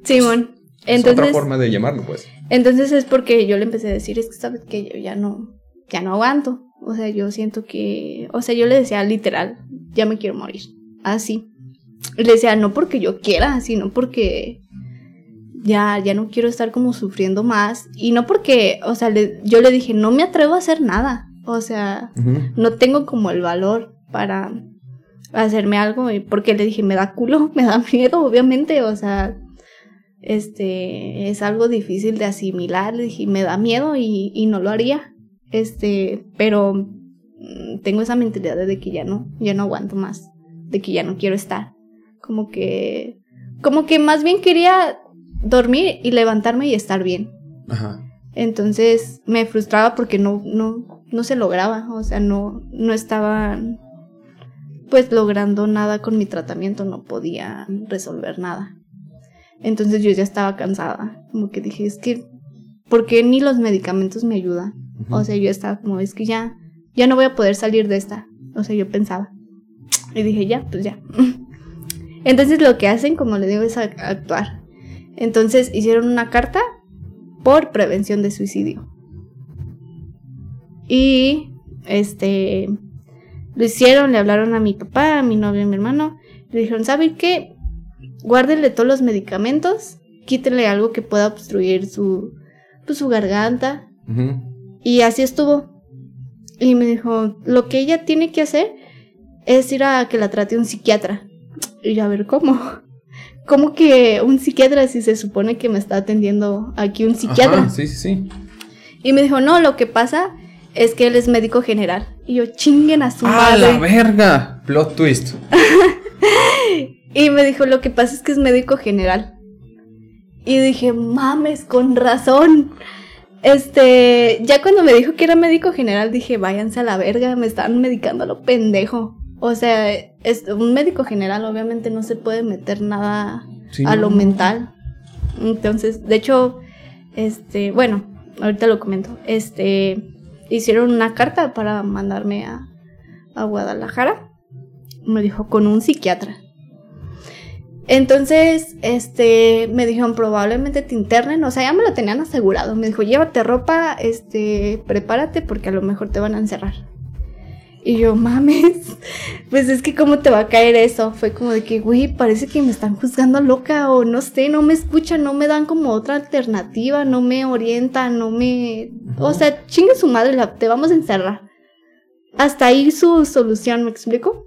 Simón. es otra forma de llamarlo, pues. entonces es porque yo le empecé a decir, es que sabes que yo ya no, ya no aguanto. O sea, yo siento que, o sea, yo le decía literal, ya me quiero morir. Así. Y le decía, no porque yo quiera, sino porque ya, ya no quiero estar como sufriendo más. Y no porque, o sea, le- yo le dije, no me atrevo a hacer nada. O sea, no tengo como el valor para hacerme algo porque le dije me da culo, me da miedo, obviamente, o sea, este es algo difícil de asimilar, le dije me da miedo y, y no lo haría, este, pero mm, tengo esa mentalidad de que ya no, ya no aguanto más, de que ya no quiero estar, como que, como que más bien quería dormir y levantarme y estar bien. Ajá. Entonces me frustraba porque no, no, no se lograba, o sea, no, no estaba pues logrando nada con mi tratamiento, no podía resolver nada. Entonces yo ya estaba cansada, como que dije, es que, ¿por qué ni los medicamentos me ayudan? O sea, yo estaba como, es que ya, ya no voy a poder salir de esta. O sea, yo pensaba. Y dije, ya, pues ya. Entonces lo que hacen, como le digo, es actuar. Entonces hicieron una carta por prevención de suicidio. Y este lo hicieron, le hablaron a mi papá, a mi novio y a mi hermano. Le dijeron, ¿saben qué? Guárdenle todos los medicamentos, quítenle algo que pueda obstruir su, pues, su garganta. Y así estuvo. Y me dijo, lo que ella tiene que hacer es ir a que la trate un psiquiatra. Y yo, a ver, ¿cómo? ¿Cómo que un psiquiatra si se supone que me está atendiendo aquí un psiquiatra? Ajá, sí, sí, sí. Y me dijo, no, lo que pasa es que él es médico general. Y yo, chinguen a su ¡Ah, la verga! Plot twist. Y me dijo, lo que pasa es que es médico general. Y dije, mames, con razón. Este, ya cuando me dijo que era médico general, dije, váyanse a la verga, me están medicando a lo pendejo. O sea, es, un médico general obviamente no se puede meter nada Sí, a no. lo mental. Entonces, de hecho, este, bueno, ahorita lo comento. Este, hicieron una carta para mandarme a, a Guadalajara. Me dijo con un psiquiatra. Entonces, este, me dijeron probablemente te internen, o sea, ya me lo tenían asegurado. Me dijo, llévate ropa, este, prepárate porque a lo mejor te van a encerrar. Y yo, mames, pues es que cómo te va a caer eso. Fue como de que, güey, parece que me están juzgando loca o no sé, no me escuchan, no me dan como otra alternativa, no me orientan, no me... O sea, chingue su madre, la, te vamos a encerrar. Hasta ahí su solución, ¿me explico?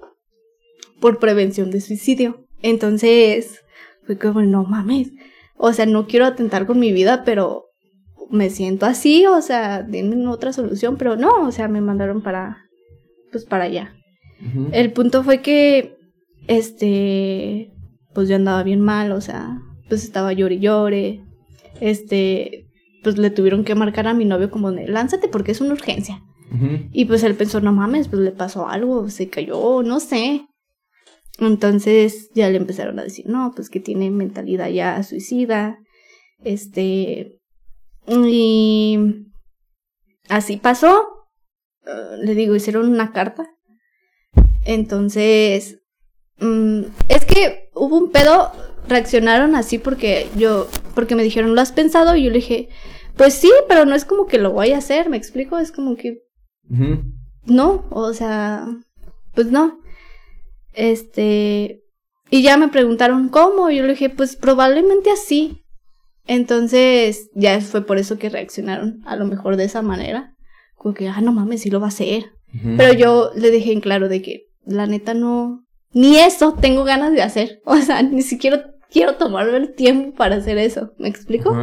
Por prevención de suicidio. Entonces, fue como, no mames. O sea, no quiero atentar con mi vida, pero me siento así, o sea, denme otra solución, pero no, o sea, me mandaron para, pues para allá. El punto fue que, este, pues yo andaba bien mal, o sea, pues estaba llore y llore. Este, pues le tuvieron que marcar a mi novio como de, lánzate porque es una urgencia. Y pues él pensó, no mames, pues le pasó algo, se cayó, no sé. Entonces ya le empezaron a decir, no, pues que tiene mentalidad ya suicida. Este. Y. Así pasó. Eh, le digo, hicieron una carta. Entonces. mm, es que hubo un pedo. Reaccionaron así porque yo. Porque me dijeron, ¿lo has pensado? Y yo le dije, pues sí, pero no es como que lo voy a hacer, ¿me explico? Es como que no, o sea, pues no. Este, y ya me preguntaron cómo, y yo le dije, pues probablemente así. Entonces, ya fue por eso que reaccionaron, a lo mejor de esa manera. Como que, ah, no mames, sí lo va a hacer. Pero yo le dije en claro de que, la neta, no, ni eso tengo ganas de hacer. O sea, ni siquiera quiero tomarme el tiempo para hacer eso. ¿Me explico?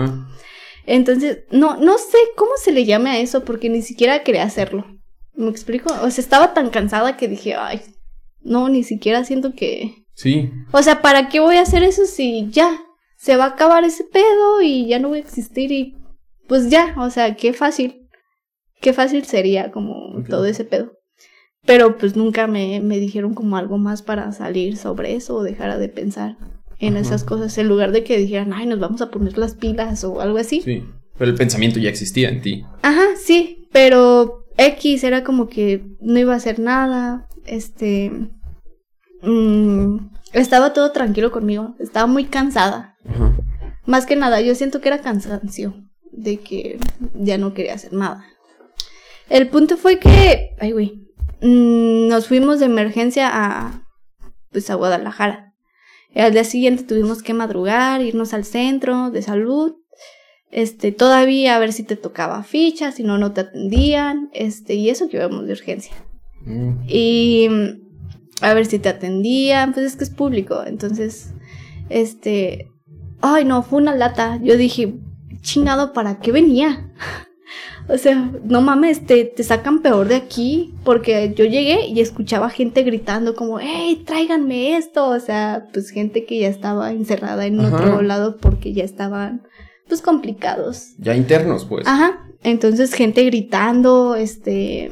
Entonces, no, no sé cómo se le llame a eso porque ni siquiera quería hacerlo. ¿Me explico? O sea, estaba tan cansada que dije, ay, no, ni siquiera siento que... Sí. O sea, ¿para qué voy a hacer eso si ya se va a acabar ese pedo y ya no voy a existir y pues ya, o sea, qué fácil. Qué fácil sería como todo ese pedo. Pero pues nunca me, me, dijeron como algo más para salir sobre eso o dejara de pensar en esas cosas en lugar de que dijeran, ay, nos vamos a poner las pilas o algo así. Sí, pero el pensamiento ya existía en ti. Ajá, sí, pero X era como que no iba a hacer nada, este... Mm, estaba todo tranquilo conmigo, estaba muy cansada. Más que nada, yo siento que era cansancio, de que ya no quería hacer nada. El punto fue que, ay güey, mm, nos fuimos de emergencia a, pues a Guadalajara. Al día siguiente tuvimos que madrugar, irnos al centro de salud, este, todavía a ver si te tocaba ficha, si no, no te atendían, este, y eso que íbamos de urgencia. Mm. Y a ver si te atendían, pues es que es público, entonces, este, ay no, fue una lata, yo dije, chingado, ¿para qué venía? O sea, no mames, te, te sacan peor de aquí. Porque yo llegué y escuchaba gente gritando como, hey, tráiganme esto. O sea, pues gente que ya estaba encerrada en otro lado porque ya estaban, pues, complicados. Ya internos, pues. Ajá. Entonces, gente gritando, este,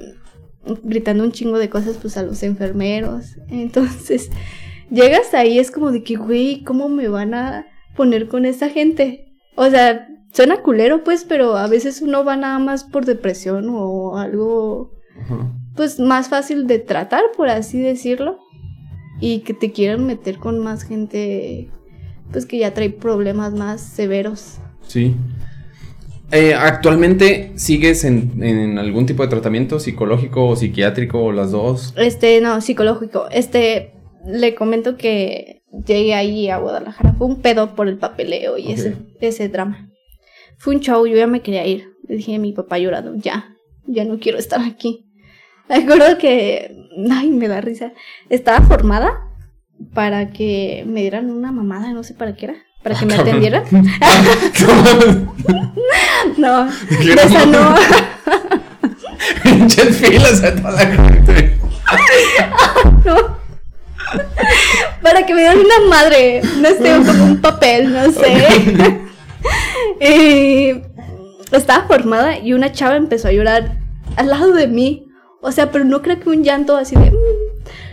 gritando un chingo de cosas, pues, a los enfermeros. Entonces, llegas ahí, es como de que, güey, ¿cómo me van a poner con esa gente? O sea, suena culero, pues, pero a veces uno va nada más por depresión o algo, pues, más fácil de tratar, por así decirlo. Y que te quieran meter con más gente, pues, que ya trae problemas más severos. Sí. Eh, ¿Actualmente sigues en, en, algún tipo de tratamiento psicológico o psiquiátrico o las dos? Este, no, psicológico. Este, le comento que llegué ahí a Guadalajara. Fue un pedo por el papeleo y ese, ese drama. Fue un show, yo ya me quería ir. Le dije a mi papá llorando, ya, ya no quiero estar aquí. Me acuerdo que, ay, me da risa. Estaba formada para que me dieran una mamada, no sé para qué era. Para que me atendieran. no, esa no. Pinches filas a toda la gente. no. Para que me dieran una madre, no sé, como un papel, no sé. estaba formada y una chava empezó a llorar al lado de mí. O sea, pero no creo que un llanto así de... Mm".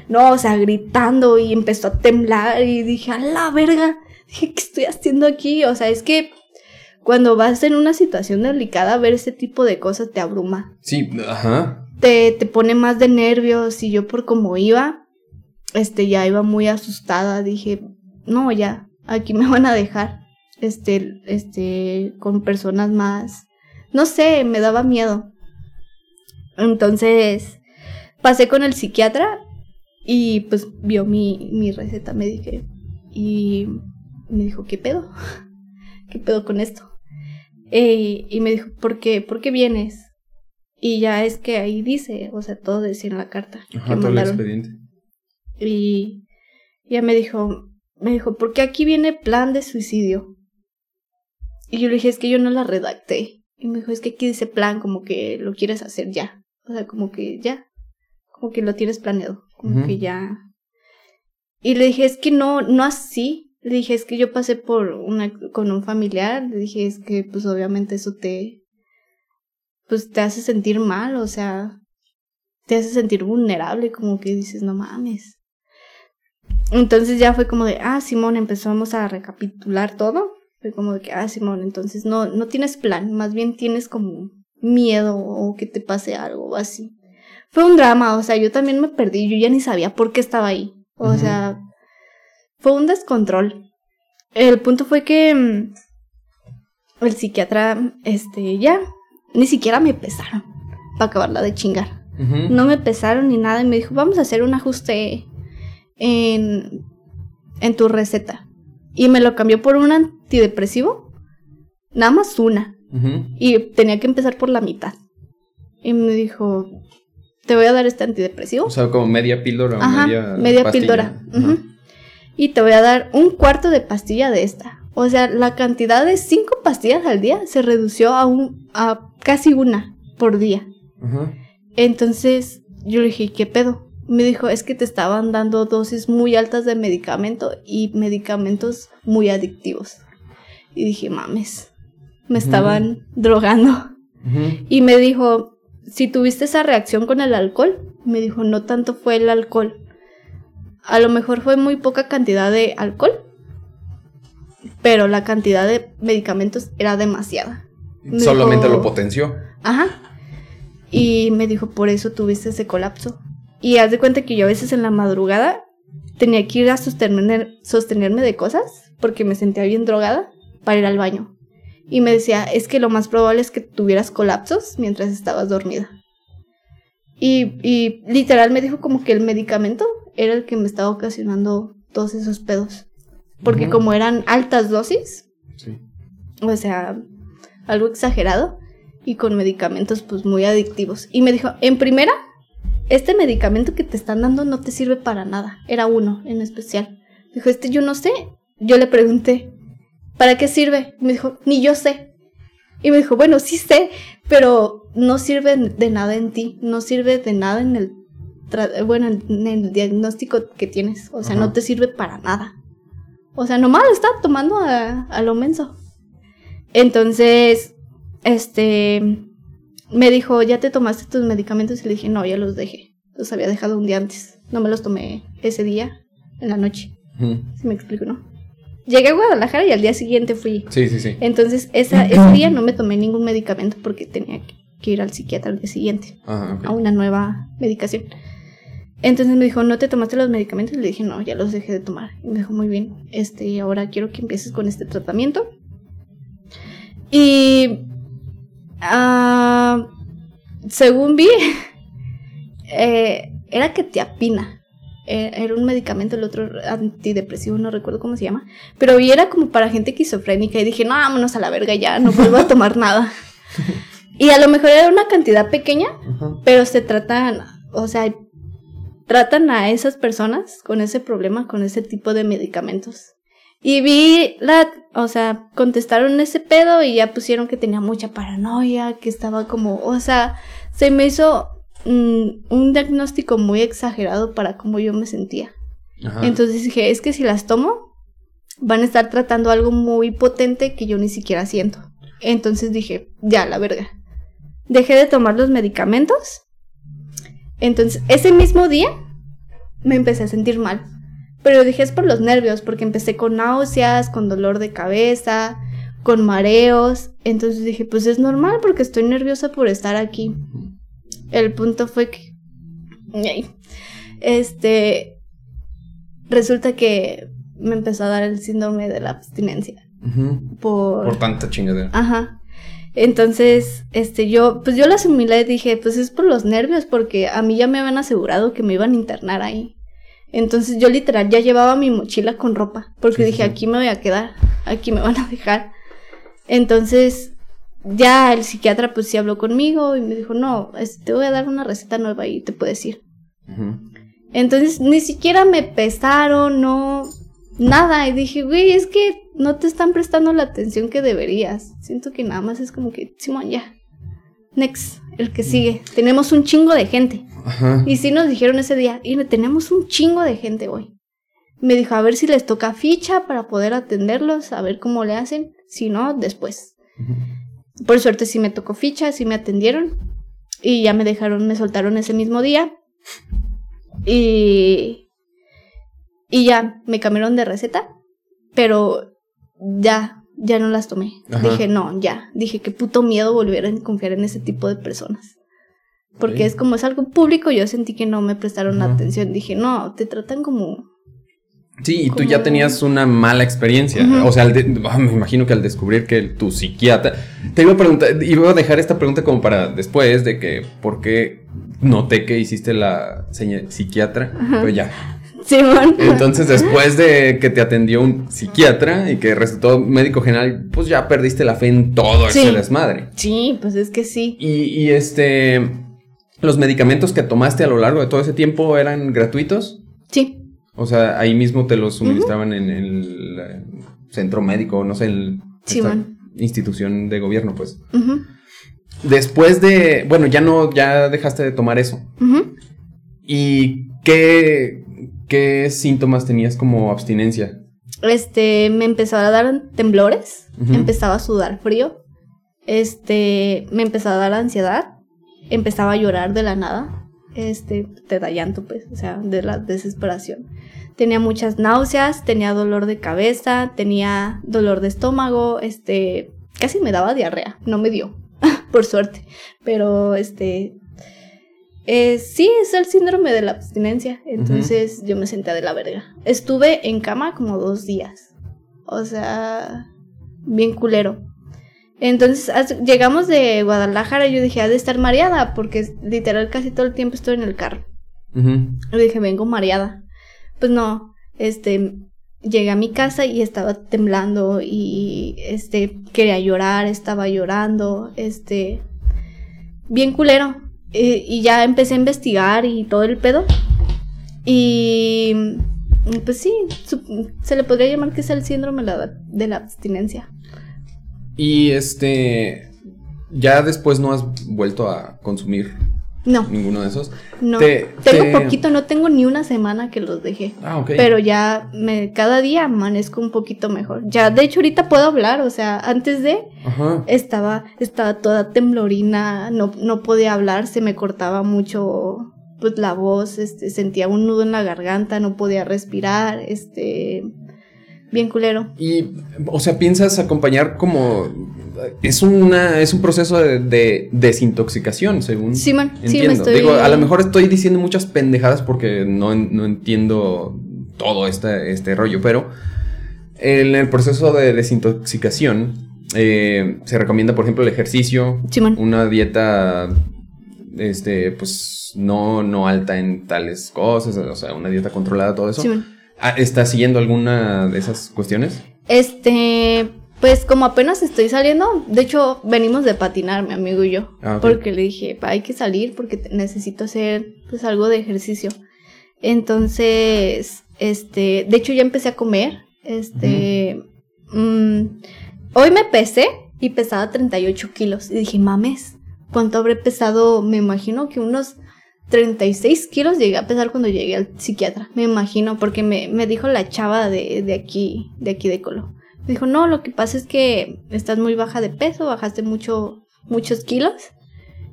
No, o sea, gritando y empezó a temblar y dije, a la verga, dije, ¿qué estoy haciendo aquí? O sea, es que cuando vas en una situación delicada, ver ese tipo de cosas te abruma. Sí, ajá. Te, te pone más de nervios y yo por como iba, este, ya iba muy asustada, dije, no, ya, aquí me van a dejar este, este, con personas más, no sé, me daba miedo. Entonces, pasé con el psiquiatra y pues vio mi, mi receta médica y me dijo, ¿qué pedo? ¿Qué pedo con esto? Eh, y me dijo, ¿por qué? ¿Por qué vienes? Y ya es que ahí dice, o sea, todo decía en la carta. Ajá, todo el expediente. Y ya me dijo, me dijo, ¿por qué aquí viene plan de suicidio? Y yo le dije, es que yo no la redacté. Y me dijo, es que aquí dice plan, como que lo quieres hacer ya. O sea, como que ya. Como que lo tienes planeado. Como que ya. Y le dije, es que no, no así. Le dije, es que yo pasé por una, con un familiar. Le dije, es que pues obviamente eso te, pues te hace sentir mal, o sea, te hace sentir vulnerable, como que dices, no mames. Entonces ya fue como de, ah, Simón, empezamos a recapitular todo. Fue como de que, ah, Simón, entonces no, no tienes plan, más bien tienes como miedo o que te pase algo así. Fue un drama, o sea, yo también me perdí, yo ya ni sabía por qué estaba ahí. O sea, fue un descontrol. El punto fue que mm, el psiquiatra, este, ya, ni siquiera me pesaron para acabarla de chingar. No me pesaron ni nada y me dijo, vamos a hacer un ajuste en, en tu receta. Y me lo cambió por un antidepresivo. Nada más una. Y tenía que empezar por la mitad. Y me dijo, te voy a dar este antidepresivo. O sea, como media píldora Ajá, media, media pastilla. píldora. Y te voy a dar un cuarto de pastilla de esta. O sea, la cantidad de cinco pastillas al día se redució a, un, a casi una por día. Entonces yo le dije, ¿qué pedo? Me dijo, es que te estaban dando dosis muy altas de medicamento y medicamentos muy adictivos. Y dije, mames, me estaban drogando. Y me dijo, si tuviste esa reacción con el alcohol, me dijo, no tanto fue el alcohol. A lo mejor fue muy poca cantidad de alcohol, pero la cantidad de medicamentos era demasiada. Me Solamente dijo- lo potenció. Ajá. Y me dijo, por eso tuviste ese colapso. Y haz de cuenta que yo a veces en la madrugada tenía que ir a sostener- sostenerme de cosas porque me sentía bien drogada para ir al baño. Y me decía, es que lo más probable es que tuvieras colapsos mientras estabas dormida. Y, y literal me dijo como que el medicamento era el que me estaba ocasionando todos esos pedos. Porque como eran altas dosis, Sí. o sea, algo exagerado y con medicamentos pues muy adictivos. Y me dijo, en primera, este medicamento que te están dando no te sirve para nada. Era uno en especial. Dijo, este yo no sé. Yo le pregunté, ¿para qué sirve? Me dijo, ni yo sé. Y me dijo, bueno, sí sé, pero no sirve de nada en ti, no sirve de nada en el, tra- bueno, en el diagnóstico que tienes. O sea, Ajá. no te sirve para nada. O sea, nomás estaba tomando a, a lo menso. Entonces, este, me dijo, ¿ya te tomaste tus medicamentos? Y le dije, no, ya los dejé. Los había dejado un día antes. No me los tomé ese día, en la noche. Ujú. Si me explico, ¿no? Llegué a Guadalajara y al día siguiente fui. Sí, sí, sí. Entonces, esa, ese día no me tomé ningún medicamento porque tenía que- ir al psiquiatra al día siguiente ok. a una nueva medicación. Entonces me dijo, ¿no te tomaste los medicamentos? Y le dije, no, ya los dejé de tomar. Y me dijo, muy bien, este, ahora quiero que empieces con este tratamiento. Y ah, según vi, eh, era ketiapina. Eh, Era un medicamento, el otro antidepresivo, no recuerdo cómo se llama. Pero vi era como para gente esquizofrénica y dije, no, vámonos a la verga ya, no vuelvo a tomar nada. Y a lo mejor era una cantidad pequeña, pero se tratan, o sea, tratan a esas personas con ese problema, con ese tipo de medicamentos. Y vi la, o sea, contestaron ese pedo y ya pusieron que tenía mucha paranoia, que estaba como, o sea, se me hizo mm, un diagnóstico muy exagerado para cómo yo me sentía. Ajá. Entonces dije, es que si las tomo, van a estar tratando algo muy potente que yo ni siquiera siento. Entonces dije, ya, la verga. Dejé de tomar los medicamentos. Entonces, ese mismo día me empecé a sentir mal. Pero dije, es por los nervios, porque empecé con náuseas, con dolor de cabeza, con mareos. Entonces dije, pues es normal porque estoy nerviosa por estar aquí. El punto fue que... Este... Resulta que me empezó a dar el síndrome de la abstinencia. Por... Por tanta chingadera. Ajá. Entonces, este, yo, pues yo la asimilé y dije, pues es por los nervios, porque a mí ya me habían asegurado que me iban a internar ahí. Entonces yo literal ya llevaba mi mochila con ropa, porque Sí, dije, sí. aquí me voy a quedar, aquí me van a dejar. Entonces, ya el psiquiatra pues sí habló conmigo y me dijo, no, te voy a dar una receta nueva y te puedes ir. Entonces ni siquiera me pesaron, no, nada. Y dije, güey, es que no te están prestando la atención que deberías. Siento que nada más es como que, Simón, ya. Next, el que sigue. Tenemos un chingo de gente. Ajá. Y sí nos dijeron ese día, y tenemos un chingo de gente hoy. Me dijo, a ver si les toca ficha para poder atenderlos, a ver cómo le hacen. Si no, después. Por suerte sí me tocó ficha, sí me atendieron. Y ya me dejaron, me soltaron ese mismo día. Y. Y ya, me cambiaron de receta. Pero ya, ya no las tomé. Ajá. Dije, no, ya. Dije, qué puto miedo volver a confiar en ese tipo de personas. Porque es como es algo público, yo sentí que no me prestaron Ajá. atención. Dije, no, te tratan como. Sí, y tú ya tenías una mala experiencia. O sea, de- ah, me imagino que al descubrir que tu psiquiatra. Te iba a preguntar, iba a dejar esta pregunta como para después de que por qué noté que hiciste la seña- psiquiatra. Pero ya. Simón. Entonces, después de que te atendió un psiquiatra y que resultó médico general, pues ya perdiste la fe en todo ese Sí. desmadre. Sí, pues es que sí. Y, y este. ¿Los medicamentos que tomaste a lo largo de todo ese tiempo eran gratuitos? Sí. O sea, ahí mismo te los suministraban en el eh, centro médico, no sé, en Sí, institución de gobierno, pues. Ujú, Después de, bueno, ya no, ya dejaste de tomar eso. ujú. ¿Y qué, qué síntomas tenías como abstinencia? Este, me empezó a dar temblores, empezaba a sudar frío, este, me empezó a dar ansiedad, empezaba a llorar de la nada, este, te da llanto, pues, o sea, de la desesperación. Tenía muchas náuseas, tenía dolor de cabeza, tenía dolor de estómago, este, casi me daba diarrea, no me dio, por suerte, pero este, eh, sí, es el síndrome de la abstinencia. Entonces yo me senté de la verga. Estuve en cama como dos días. O sea, bien culero. Entonces llegamos de Guadalajara y yo dije, ha de estar mareada, porque literal casi todo el tiempo estoy en el carro. Ujú. Yo dije, vengo mareada. Pues no, este, llegué a mi casa y estaba temblando y, este, quería llorar, estaba llorando, este, bien culero. Y, y ya empecé a investigar y todo el pedo. Y, pues sí, se le podría llamar que es el síndrome de la abstinencia. Y este, ya después no has vuelto a consumir No, ninguno de esos. no. Te- tengo te- poquito, no tengo ni una semana que los dejé. Ah, ok. Pero ya me, cada día amanezco un poquito mejor. Ya, de hecho, ahorita puedo hablar. O sea, antes de Ajá. estaba, estaba toda temblorina, no, no podía hablar, se me cortaba mucho pues la voz, este, sentía un nudo en la garganta, no podía respirar, este, bien culero. Y, o sea, piensas acompañar como. Es, una, es un proceso de, de desintoxicación, según. Sí, entiendo. estoy. Digo, a lo mejor estoy diciendo muchas pendejadas porque no, no entiendo todo este, este rollo, pero en el proceso de desintoxicación eh, se recomienda, por ejemplo, el ejercicio, Simón. una dieta, este, pues no, no alta en tales cosas, o sea, una dieta controlada, todo eso. Simón. Ah, ¿Estás siguiendo alguna de esas cuestiones? Este, pues como apenas estoy saliendo, de hecho venimos de patinar, mi amigo y yo, Ah, porque le dije, "Pa, hay que salir porque necesito hacer pues algo de ejercicio. Entonces, este, de hecho ya empecé a comer, este, mm, hoy me pesé y pesaba 38 kilos y dije, mames, ¿cuánto habré pesado? Me imagino que unos 36 kilos llegué a pesar cuando llegué al psiquiatra, me imagino, porque me, me dijo la chava de, de aquí, de aquí de Colo. Me dijo, no, lo que pasa es que estás muy baja de peso, bajaste mucho, muchos kilos.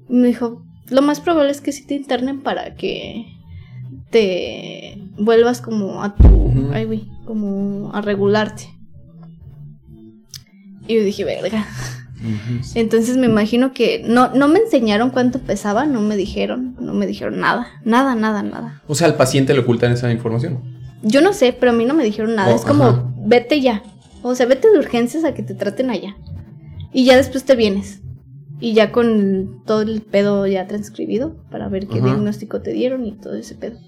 Y me dijo, lo más probable es que sí te internen para que te vuelvas como a tu, ay, güey, como a regularte. Y yo dije, verga. Entonces me imagino que no, no me enseñaron cuánto pesaba, no me dijeron, no me dijeron nada, nada, nada, nada. O sea, al paciente le ocultan esa información. Yo no sé, pero a mí no me dijeron nada. Oh, es como, ajá. vete ya. O sea, vete de urgencias a que te traten allá. Y ya después te vienes. Y ya con todo el pedo ya transcribido para ver qué Ajá. diagnóstico te dieron y todo ese pedo.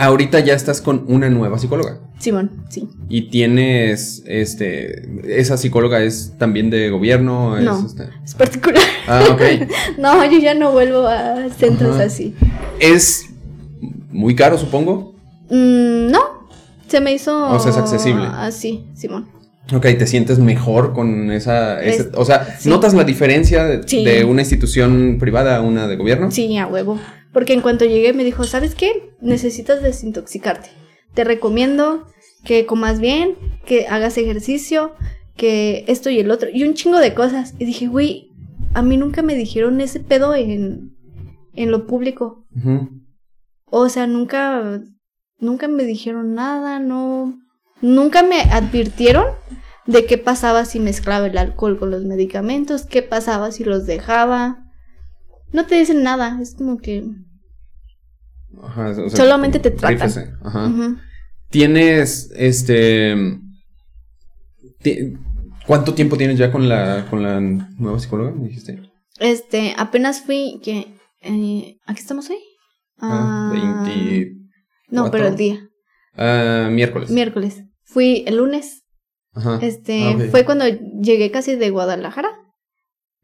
Ahorita ya estás con una nueva psicóloga. Simón, sí. Y tienes, este, esa psicóloga es también de gobierno. Es, No. este- Es particular. Ah, ok. no, yo ya no vuelvo a centros Ajá. así. es muy caro, supongo. Mm, no, se me hizo... O sea, es accesible. Así, Simón. Ok, te sientes mejor con esa, Es- o sea, sí. ¿notas la diferencia de, Sí. de una institución privada a una de gobierno? Sí, a huevo. Porque en cuanto llegué me dijo, ¿sabes qué? Necesitas desintoxicarte. Te recomiendo que comas bien, que hagas ejercicio, que esto y el otro. Y un chingo de cosas. Y dije, güey, a mí nunca me dijeron ese pedo en, en lo público. O sea, nunca, nunca me dijeron nada, no, nunca me advirtieron de qué pasaba si mezclaba el alcohol con los medicamentos, qué pasaba si los dejaba. No te dicen nada, es como que Ajá, o sea, Solamente te tratan. rífese, Ajá. ujú. Tienes, este, ¿cuánto tiempo tienes ya con la, con la nueva psicóloga? Me dijiste. este, apenas fui que eh, ¿a qué estamos hoy? Ah, 20 No, pero el día, ah, miércoles. miércoles. Fui el lunes. Ajá. Este, Ah, fue cuando llegué casi de Guadalajara.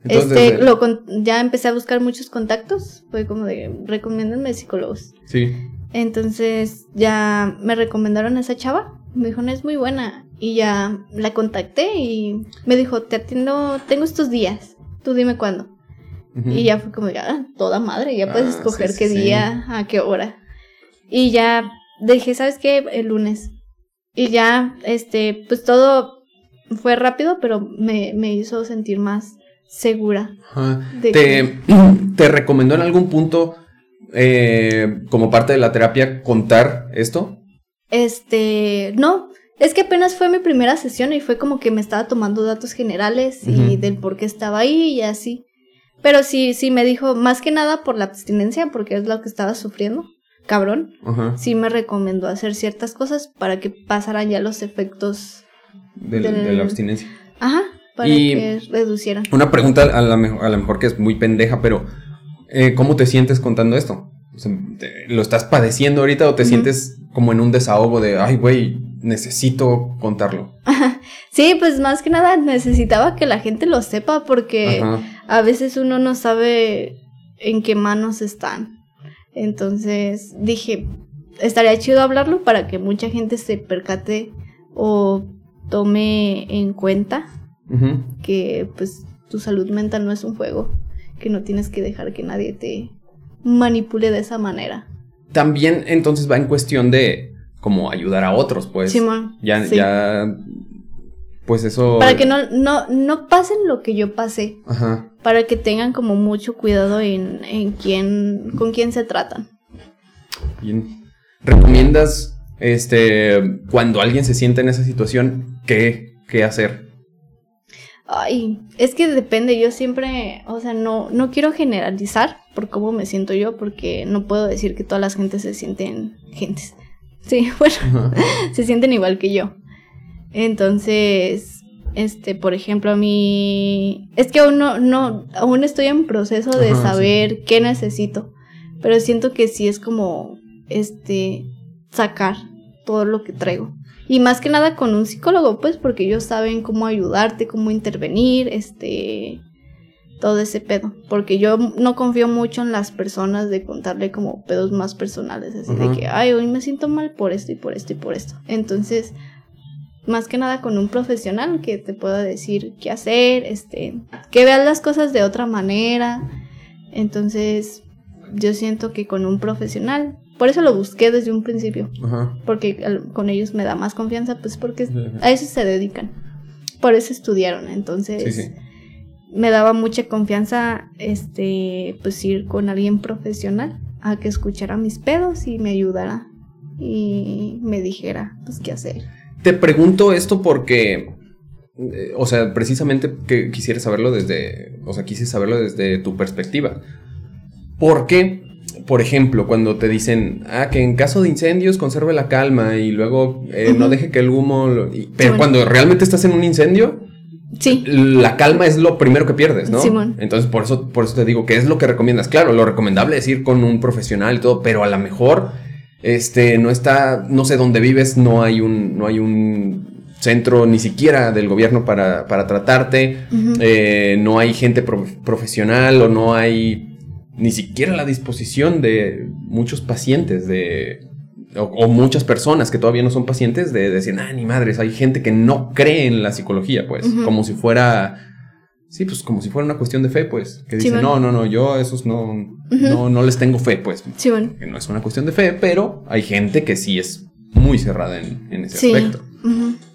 Este, lo ya empecé a buscar muchos contactos. Fue como de, recomiéndenme psicólogos. Sí. Entonces ya me recomendaron a esa chava. Me dijo, no es muy buena. Y ya la contacté y me dijo, te atiendo, tengo estos días. Tú dime cuándo. Y ya fue como, ya, toda madre, ya puedes ah, escoger qué día, a qué hora. Y ya dije, ¿sabes qué? El lunes. Y ya, este, pues todo fue rápido, pero me, me hizo sentir más segura. ¿Te, ¿Te recomendó en algún punto, eh, como parte de la terapia, contar esto? Este, no. Es que apenas fue mi primera sesión y fue como que me estaba tomando datos generales y del por qué estaba ahí y así. Pero sí, sí me dijo, más que nada por la abstinencia, porque es lo que estaba sufriendo, cabrón. Sí me recomendó hacer ciertas cosas para que pasaran ya los efectos de la abstinencia. Ajá, para que reducieran. Una pregunta a lo mejor que es muy pendeja, pero eh, ¿cómo te sientes contando esto? ¿Lo estás padeciendo ahorita o te sientes como en un desahogo de, ay, güey, necesito contarlo? Sí, pues más que nada necesitaba que la gente lo sepa porque a veces uno no sabe en qué manos están. Entonces dije, estaría chido hablarlo para que mucha gente se percate o tome en cuenta que pues tu salud mental no es un juego, que no tienes que dejar que nadie te manipule de esa manera. También entonces va en cuestión de como ayudar a otros, pues. Ya, ya pues eso... Para que no, no, no pasen lo que yo pasé. Ajá. Para que tengan como mucho cuidado en, en quién, con quién se tratan. Bien. ¿Recomiendas, este, cuando alguien se siente en esa situación, qué, qué hacer? Ay, es que depende, yo siempre, o sea, no, no quiero generalizar por cómo me siento yo, porque no puedo decir que todas las gentes se sienten gentes. Sí, bueno, se sienten igual que yo. Entonces, este, por ejemplo, a mí es que aún no, no aún estoy en proceso de saber qué necesito, pero siento que sí es como este sacar todo lo que traigo. Y más que nada con un psicólogo, pues porque ellos saben cómo ayudarte, cómo intervenir, este todo ese pedo, porque yo no confío mucho en las personas de contarle como pedos más personales, así de que, ay, hoy me siento mal por esto y por esto y por esto. Entonces, más que nada con un profesional que te pueda decir qué hacer, este, que veas las cosas de otra manera. Entonces, yo siento que con un profesional, por eso lo busqué desde un principio, porque con ellos me da más confianza, pues porque a eso se dedican, por eso estudiaron, entonces me daba mucha confianza, este, pues ir con alguien profesional a que escuchara mis pedos y me ayudara y me dijera, pues qué hacer. Te pregunto esto porque, eh, o sea, precisamente que quisiera saberlo desde, o sea, quise saberlo desde tu perspectiva. ¿Por qué, por ejemplo, cuando te dicen, ah, que en caso de incendios conserve la calma y luego eh, no deje que el humo... pero cuando realmente estás en un incendio, Sí. La calma es lo primero que pierdes, ¿no? Simón. Entonces, por eso, por eso te digo, ¿qué es lo que recomiendas? Claro, lo recomendable es ir con un profesional y todo, pero a lo mejor este, no está, no sé dónde vives, no hay un, no hay un centro ni siquiera del gobierno para, para tratarte, eh, no hay gente profesional o no hay ni siquiera la disposición de muchos pacientes de... O, muchas personas que todavía no son pacientes de, decir, ah, ni madres, hay gente que no cree en la psicología, pues, como si fuera Sí, pues como si fuera una cuestión de fe, pues. Que dicen, no, no, no, yo a esos no, no, no les tengo fe, pues. Sí, bueno. Que no es una cuestión de fe, pero hay gente que sí es muy cerrada en, en ese aspecto.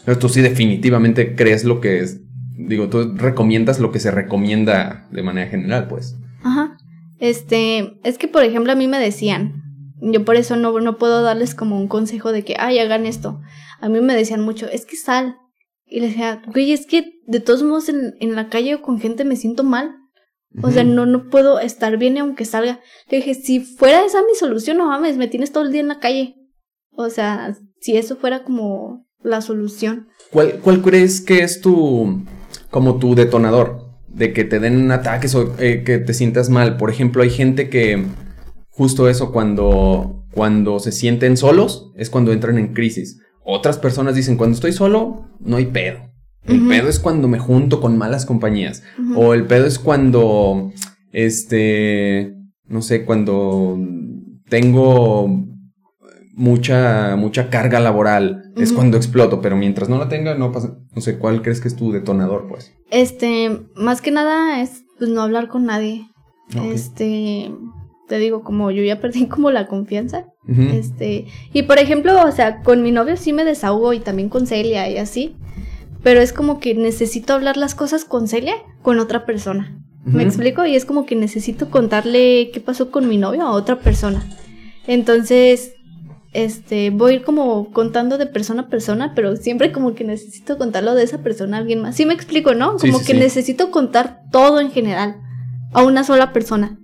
Pero tú sí definitivamente crees lo que es. Digo, tú recomiendas lo que se recomienda de manera general, pues. Ajá. Este, es que por ejemplo a mí me decían, yo por eso no, no puedo darles como un consejo de que, ay, hagan esto. A mí me decían mucho, es que sal, y le decía, güey, es que de todos modos en, en la calle con gente me siento mal. O sea, no, no puedo estar bien aunque salga. Le dije, si fuera esa mi solución, no mames, me tienes todo el día en la calle. O sea, si eso fuera como la solución. ¿Cuál, cuál crees que es tu, como tu detonador? De que te den ataques o eh, que te sientas mal. Por ejemplo, hay gente que justo eso, cuando, cuando se sienten solos, es cuando entran en crisis. Otras personas dicen, cuando estoy solo, no hay pedo. El pedo es cuando me junto con malas compañías. O el pedo es cuando, este, no sé, cuando tengo mucha, mucha carga laboral. Es cuando exploto, pero mientras no la tenga, no pasa. No sé, ¿cuál crees que es tu detonador, pues? Este, más que nada es pues no hablar con nadie. Este, te digo, como yo ya perdí como la confianza. Este, y por ejemplo, o sea, con mi novio sí me desahogo y también con Celia y así. Pero es como que necesito hablar las cosas con Celia con otra persona. ¿Me explico? Y es como que necesito contarle qué pasó con mi novio a otra persona. Entonces, este, voy a ir como contando de persona a persona, pero siempre como que necesito contarlo de esa persona a alguien más. ¿Sí me explico, no? Como sí, que sí. necesito contar todo en general a una sola persona.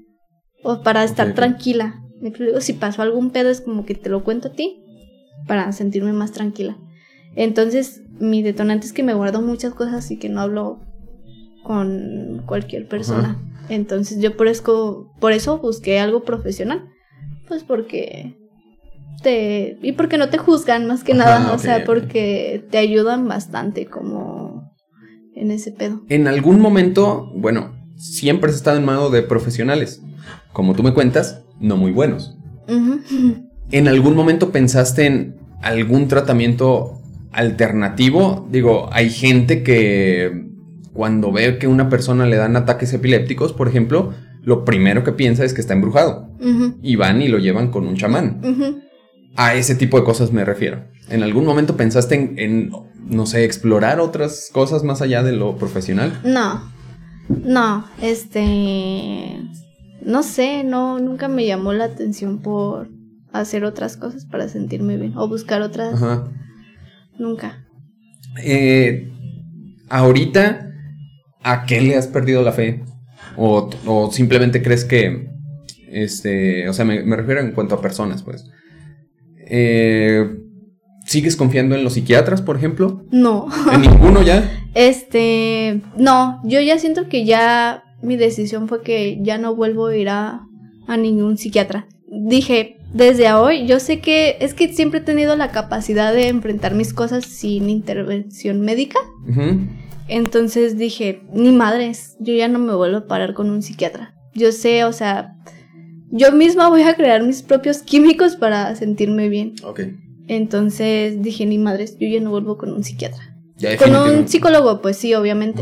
O para estar tranquila. Me explico, si pasó algún pedo es como que te lo cuento a ti para sentirme más tranquila. Entonces, mi detonante es que me guardo muchas cosas y que no hablo con cualquier persona. Entonces, yo por eso, por eso busqué algo profesional. Pues porque te y porque no te juzgan más que Ajá, nada, o ok, sea, porque te ayudan bastante como en ese pedo. En algún momento, bueno, siempre has estado en mano de profesionales. Como tú me cuentas, no muy buenos. ¿En algún momento pensaste en algún tratamiento alternativo? Digo, hay gente que cuando ve que una persona le dan ataques epilépticos, por ejemplo, lo primero que piensa es que está embrujado. Y van y lo llevan con un chamán. A ese tipo de cosas me refiero. ¿En algún momento pensaste en, en, no sé, explorar otras cosas más allá de lo profesional? No, no, este, no sé, no, nunca me llamó la atención por hacer otras cosas para sentirme bien o buscar otras, Ajá. nunca. Eh, ahorita, ¿a qué le has perdido la fe? O, o simplemente crees que, este, o sea, me, me refiero en cuanto a personas, pues. Eh, ¿Sigues confiando en los psiquiatras, por ejemplo? No, ¿En ninguno ya? este, no, yo ya siento que ya mi decisión fue que ya no vuelvo a ir a, a ningún psiquiatra. Dije, desde hoy, yo sé que es que siempre he tenido la capacidad de enfrentar mis cosas sin intervención médica. Entonces dije, ni madres, yo ya no me vuelvo a parar con un psiquiatra. Yo sé, o sea, yo misma voy a crear mis propios químicos para sentirme bien. Ok. Entonces dije, ni madres, yo ya no vuelvo con un psiquiatra. Ya Con un psicólogo, pues sí, obviamente,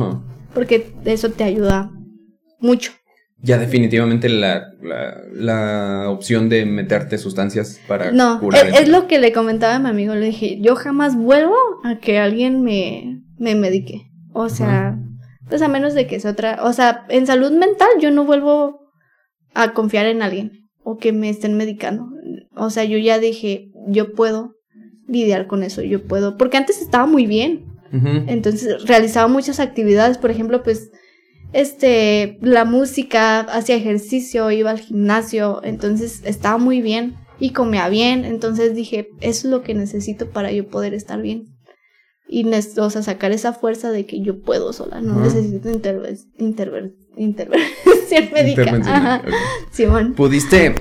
porque eso te ayuda mucho. Ya definitivamente la, la, la opción de meterte sustancias para No, curar es, es lo que le comentaba a mi amigo, le dije, yo jamás vuelvo a que alguien me, me medique. O sea, pues a menos de que sea otra, o sea, en salud mental yo no vuelvo a confiar en alguien o que me estén medicando. O sea, yo ya dije, yo puedo lidiar con eso, yo puedo, porque antes estaba muy bien. Entonces realizaba muchas actividades, por ejemplo, pues este la música, hacía ejercicio, iba al gimnasio, entonces estaba muy bien y comía bien, entonces dije, eso es lo que necesito para yo poder estar bien. Y o sea, sacar esa fuerza de que yo puedo sola, no necesito interve- interve- intervención médica. Intervención, Ajá. ok. Simón. ¿Pudiste,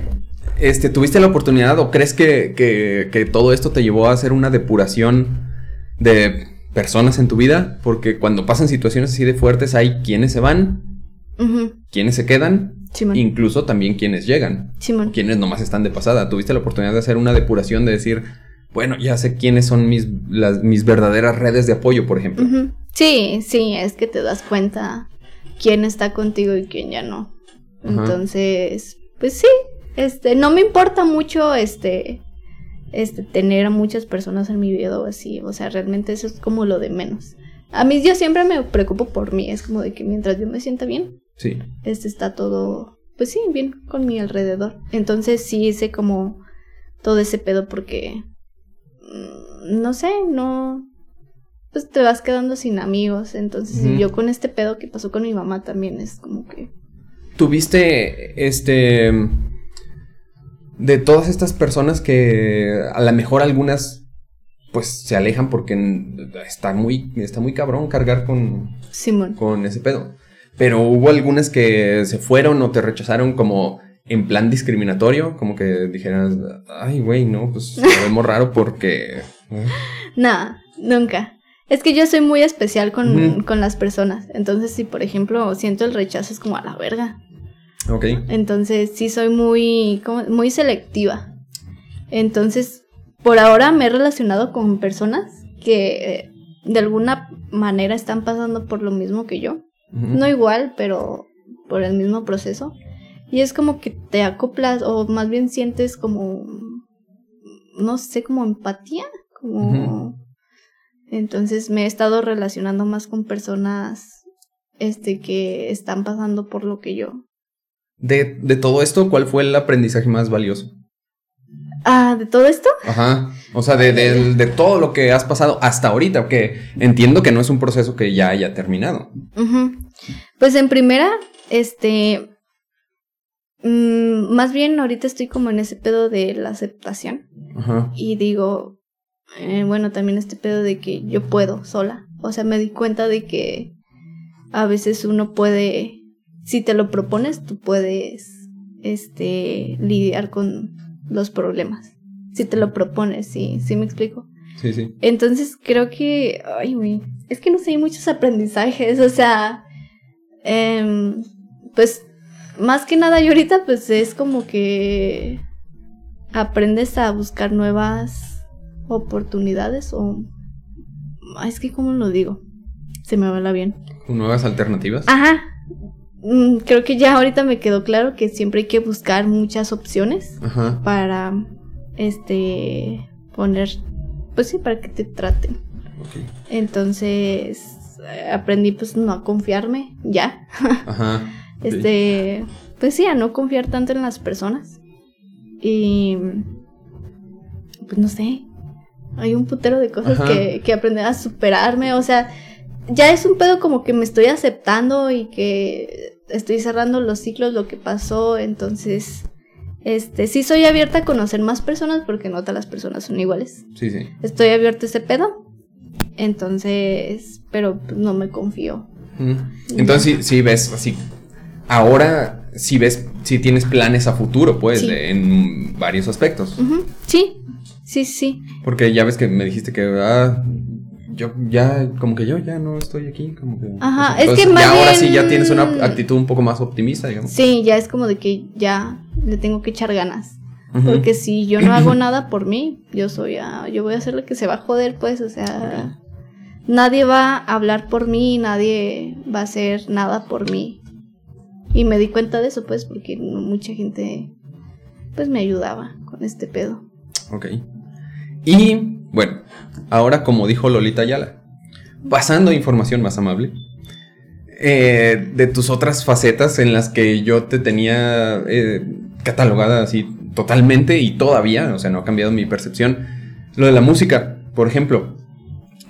este, tuviste la oportunidad o crees que, que, que todo esto te llevó a hacer una depuración de personas en tu vida? Porque cuando pasan situaciones así de fuertes hay quienes se van, Ujú. quienes se quedan, Simón. incluso también quienes llegan, Simón. quienes nomás están de pasada. ¿Tuviste la oportunidad de hacer una depuración de decir, bueno, ya sé quiénes son mis, las, mis verdaderas redes de apoyo, por ejemplo? Sí, sí, es que te das cuenta quién está contigo y quién ya no. Ajá. Entonces, pues sí, este, no me importa mucho este, este, tener a muchas personas en mi vida o así, o sea, realmente eso es como lo de menos. A mí yo siempre me preocupo por mí, es como de que mientras yo me sienta bien, Sí. este está todo, pues sí, bien con mi alrededor. Entonces sí hice como todo ese pedo porque, mm, no sé, no, pues te vas quedando sin amigos. Entonces y yo con este pedo que pasó con mi mamá también es como que, ¿Tuviste, este, de todas estas personas que a lo mejor algunas, pues se alejan porque está muy, está muy cabrón cargar con, Simón. con ese pedo? Pero hubo algunas que se fueron o te rechazaron como en plan discriminatorio, como que dijeras, ay, güey, no, pues lo vemos raro porque... ¿eh? Nada, nunca. Es que yo soy muy especial con, con las personas. Entonces, si por ejemplo siento el rechazo, es como a la verga. Ok. Entonces, sí soy muy, ¿cómo? muy selectiva. Entonces, por ahora me he relacionado con personas que eh, de alguna manera están pasando por lo mismo que yo. No igual, pero por el mismo proceso. Y es como que te acoplas o más bien sientes como, no sé, como empatía. Como... Entonces me he estado relacionando más con personas este, que están pasando por lo que yo. De, de todo esto, ¿cuál fue el aprendizaje más valioso? Ah, de todo esto. Ajá. O sea, de, de- de todo lo que has pasado hasta ahorita, que entiendo que no es un proceso que ya haya terminado. Ujú. Pues en primera, este, mm, más bien ahorita estoy como en ese pedo de la aceptación Ajá. y digo, eh, bueno, también este pedo de que yo puedo sola. O sea, me di cuenta de que a veces uno puede, si te lo propones, tú puedes, este, lidiar con los problemas. Si te lo propones, sí, sí me explico. Sí, sí. Entonces creo que, ay, güey, es que no sé, hay muchos aprendizajes, o sea, em, pues más que nada yo ahorita pues es como que aprendes a buscar nuevas oportunidades o, es que cómo lo digo, se me va la bien. Nuevas alternativas. Ajá, Mm, creo que ya ahorita me quedó claro que siempre hay que buscar muchas opciones Ajá. para, este, poner, pues sí, para que te traten. Entonces aprendí pues no a confiarme ya. Ajá. Este, pues sí, a no confiar tanto en las personas. Y pues no sé. Hay un putero de cosas Ajá. que, que aprender a superarme. O sea, ya es un pedo como que me estoy aceptando y que estoy cerrando los ciclos, lo que pasó. Entonces, este, sí soy abierta a conocer más personas porque no todas las personas son iguales Sí, sí. estoy abierto a ese pedo. Entonces, pero no me confío. Entonces, sí, sí ves así. Ahora, sí ves, sí tienes planes a futuro, pues, Sí. de- en varios aspectos. Sí, sí, sí. Porque ya ves que me dijiste que, ah, yo ya, como que yo ya no estoy aquí, como que. Ajá, pues, es que más ya ahora sí ya tienes una actitud un poco más optimista, digamos. Sí, ya es como de que ya le tengo que echar ganas. Porque si yo no hago nada por mí, yo soy a, yo voy a hacer lo que se va a joder, pues, o sea, nadie va a hablar por mí, nadie va a hacer nada por mí. Y me di cuenta de eso, pues, porque mucha gente, pues, me ayudaba con este pedo. Ok. Y bueno, ahora como dijo Lolita Ayala, pasando a información más amable, eh, de tus otras facetas en las que yo te tenía eh, catalogada así totalmente y todavía, o sea, no ha cambiado mi percepción, lo de la música, por ejemplo,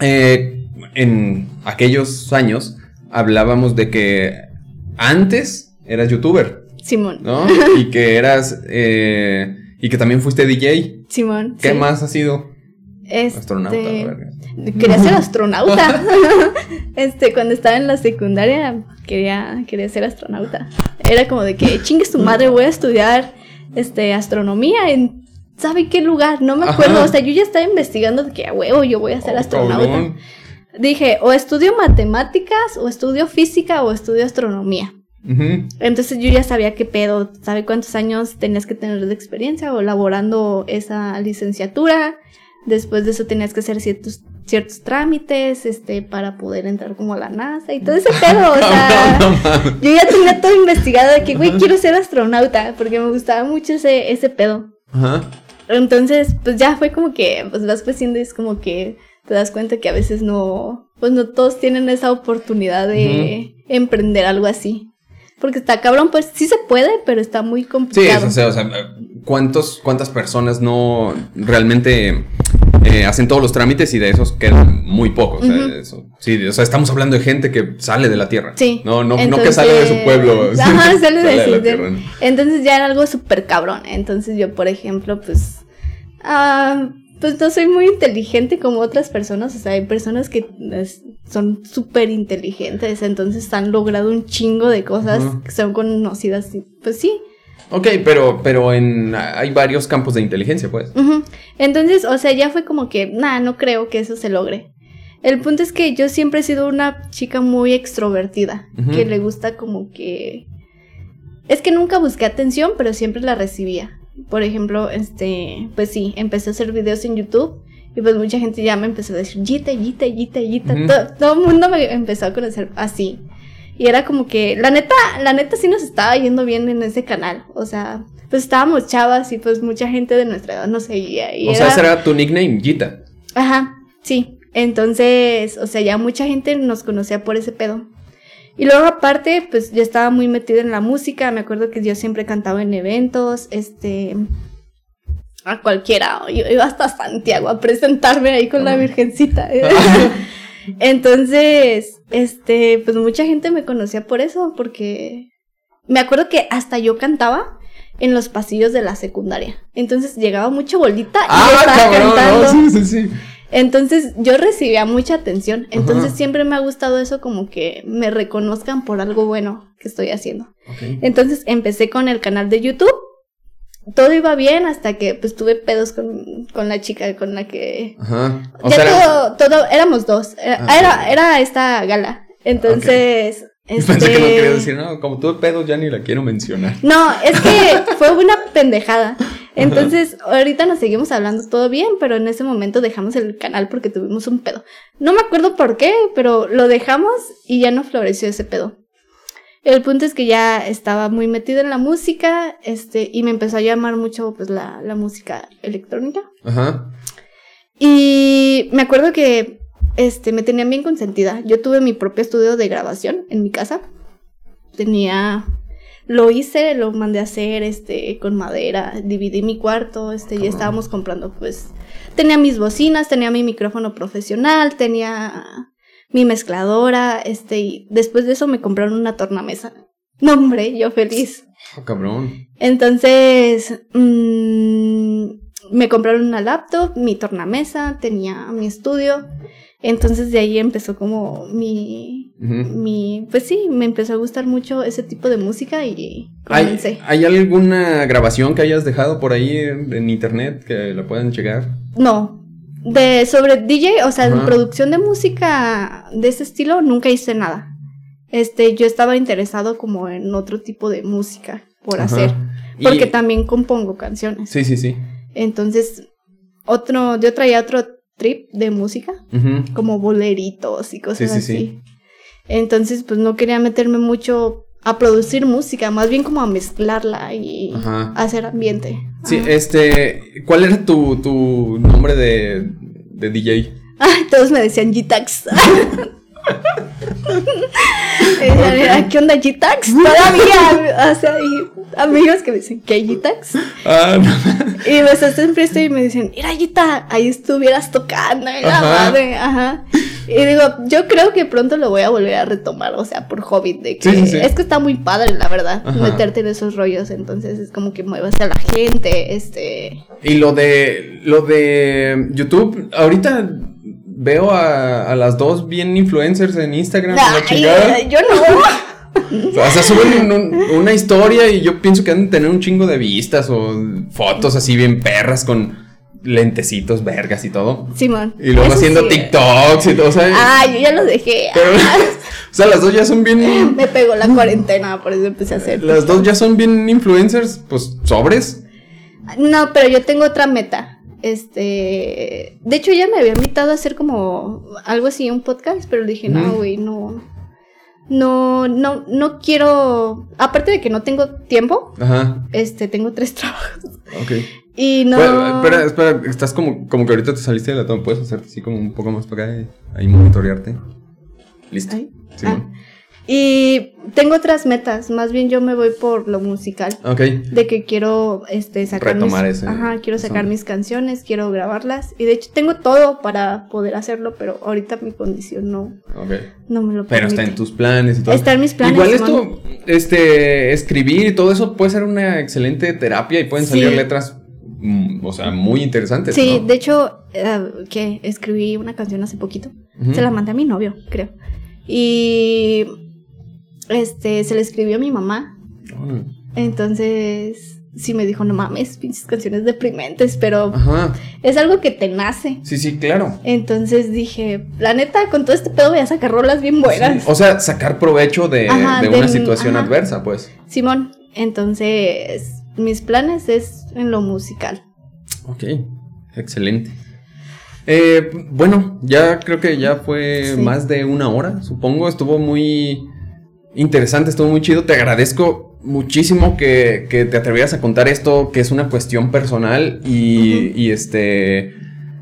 eh, en aquellos años hablábamos de que antes eras youtuber, Simón. ¿no? y que eras... eh, y que también fuiste DJ. Simón. ¿Qué sí. más ha sido? Este, Astronauta. Quería ser astronauta. este, cuando estaba en la secundaria, quería, quería ser astronauta. Era como de que chingue su madre, voy a estudiar este astronomía en ¿sabe qué lugar? No me acuerdo. Ajá. O sea, yo ya estaba investigando de que a huevo yo voy a ser Oh, astronauta. cabrón. Dije, o estudio matemáticas, o estudio física, o estudio astronomía. Entonces yo ya sabía qué pedo, sabe cuántos años tenías que tener de experiencia o elaborando esa licenciatura. Después de eso tenías que hacer ciertos, ciertos trámites, este, para poder entrar como a la NASA y todo ese pedo. O sea, No, no mames. yo ya tenía todo investigado de que, güey, quiero ser astronauta, porque me gustaba mucho ese, ese pedo. Ajá. Entonces, pues ya fue como que, pues vas creciendo y es como que te das cuenta que a veces no, pues no todos tienen esa oportunidad de emprender algo así. Porque está cabrón, pues sí se puede, pero está muy Sí, complicado. o sea, o sea, ¿cuántos, ¿cuántas personas no realmente eh, hacen todos los trámites y de esos quedan muy pocos? o sea, Ujú. eso. Sí, o sea, estamos hablando de gente que sale de la Tierra. Sí. No, no, no que sale de su pueblo. Ajá, sale de, la su- Tierra. Entonces ya era algo súper cabrón. Entonces yo, por ejemplo, pues. ah, pues no soy muy inteligente como otras personas. O sea, hay personas que son súper inteligentes. Entonces han logrado un chingo de cosas que son conocidas. Pues sí. Ok, pero, pero en, hay varios campos de inteligencia, pues. Entonces, o sea, ya fue como que, nah, no creo que eso se logre. El punto es que yo siempre he sido una chica muy extrovertida, que le gusta como que... Es que nunca busqué atención, pero siempre la recibía. Por ejemplo, este, pues sí, empecé a hacer videos en YouTube y pues mucha gente ya me empezó a decir, Gita, Gita. Ujú. todo, todo el mundo me empezó a conocer así. Y era como que, la neta, la neta sí nos estaba yendo bien en ese canal. O sea, pues estábamos chavas y pues mucha gente de nuestra edad nos seguía. Y O sea, ese era tu nickname, Gita. Ajá, sí. Entonces, o sea, ya mucha gente nos conocía por ese pedo. Y luego aparte, pues yo estaba muy metida en la música, me acuerdo que yo siempre cantaba en eventos, este, a cualquiera, yo iba hasta Santiago a presentarme ahí con la Virgencita. Entonces, este, pues mucha gente me conocía por eso, porque me acuerdo que hasta yo cantaba en los pasillos de la secundaria. Entonces llegaba mucha bolita y yo estaba cantando. Ah, no, sí, sí, sí. Entonces yo recibía mucha atención. Entonces Ajá. siempre me ha gustado eso como que me reconozcan por algo bueno que estoy haciendo. Entonces empecé con el canal de YouTube. Todo iba bien hasta que pues tuve pedos con, con la chica con la que... Ajá. O ya sea, todo, todo, éramos dos. Era, Ah, era, era esta gala. Entonces... Pensé que no este- quería decir, no, como tuve pedo ya ni la quiero mencionar. no, es que fue una pendejada. Entonces, ahorita nos seguimos hablando todo bien, pero en ese momento dejamos el canal porque tuvimos un pedo. No me acuerdo por qué, pero lo dejamos y ya no floreció ese pedo. El punto es que ya estaba muy metida en la música, este, y me empezó a llamar mucho pues la, la música electrónica. Ajá. Y me acuerdo que este, me tenían bien consentida. Yo tuve mi propio estudio de grabación en mi casa. Tenía. Lo hice, lo mandé a hacer este, con madera. Dividí mi cuarto. Este, Cabrón. y estábamos comprando, pues. Tenía mis bocinas, tenía mi micrófono profesional, tenía mi mezcladora. Este, y después de eso me compraron una tornamesa. No, hombre, yo feliz. Oh, cabrón. Entonces, mm, me compraron una laptop, mi tornamesa, tenía mi estudio. Entonces de ahí empezó como mi, mi, pues sí, me empezó a gustar mucho ese tipo de música y ¿Hay, comencé. ¿Hay alguna grabación que hayas dejado por ahí en, en internet que la puedan checar? No, de sobre DJ, o sea, en producción de música de ese estilo nunca hice nada. Este, yo estaba interesado como en otro tipo de música por Ajá. hacer, Y- porque también compongo canciones. Sí, sí, sí. Entonces, otro, yo traía otro trip de música, como boleritos y cosas Sí, sí, así. sí. Entonces, pues no quería meterme mucho a producir música, más bien como a mezclarla y Ajá. hacer ambiente. Sí, Ajá. este, ¿cuál era tu, tu nombre de, de DJ? Ay, todos me decían G-Tax. Y decían, "Mira, ¿Qué onda G-Tax? Todavía, o sea, amigos que me dicen, ¿qué G-Tax? Ah, no. Y me hacen fiesta y me dicen, mira, Gita, ahí estuvieras tocando, y la Ajá. madre, ajá. Y digo, yo creo que pronto lo voy a volver a retomar, o sea, por hobby, de que Sí, sí, sí. es que está muy padre, la verdad, Ajá. meterte en esos rollos, entonces es como que muevas a la gente, este... Y lo de lo de YouTube, ahorita veo a, a las dos bien influencers en Instagram, la Ay, chingada. yo no. O sea, suben un- una historia y yo pienso que han de tener un chingo de vistas o fotos así bien perras con lentecitos, vergas y todo. Simón. Y luego eso haciendo sí. TikToks y todo, o sea, Ah, yo ya lo dejé. pero- o sea, las dos ya son bien Me pegó la cuarentena, por eso empecé a hacer. las dos ya son bien influencers, pues sobres. No, pero yo tengo otra meta. Este, de hecho ella me había invitado a hacer como algo así, un podcast, pero le dije, no, güey, no, no, no, no quiero, aparte de que no tengo tiempo, Ajá. este, tengo tres trabajos Ok. y no, Bueno, espera, espera, estás como, como que ahorita te saliste de la toma. ¿Puedes hacerte así como un poco más para acá y ahí monitorearte? Listo. Simón. Y tengo otras metas, más bien yo me voy por lo musical. Ok. De que quiero este, sacar Retomar mis, ese- ajá, quiero sacar mis canciones, quiero grabarlas. Y de hecho tengo todo para poder hacerlo, pero ahorita mi condición no, Ok. no me lo Pero está en permite. tus planes y todo. Está en mis planes, Igual esto, este, escribir y todo eso puede ser una excelente terapia y pueden salir Sí. letras, mm, o sea, muy interesantes. Sí, ¿no? de hecho, eh, que escribí una canción hace poquito. Se la mandé a mi novio, creo. Y este se la escribió a mi mamá. Entonces, sí me dijo, no mames, pinches canciones deprimentes, pero Ajá. es algo que te nace. Sí, sí, claro. Entonces dije, la neta, con todo este pedo voy a sacar rolas bien buenas. Sí, O sea, sacar provecho de, Ajá, de de- una situación ajá. adversa, pues. Simón, entonces mis planes es en lo musical. Ok, excelente. Eh, bueno, ya creo que ya fue Sí. más de una hora, supongo. Estuvo muy interesante, estuvo muy chido. Te agradezco muchísimo que, que te atrevieras a contar esto, que es una cuestión personal y, y, este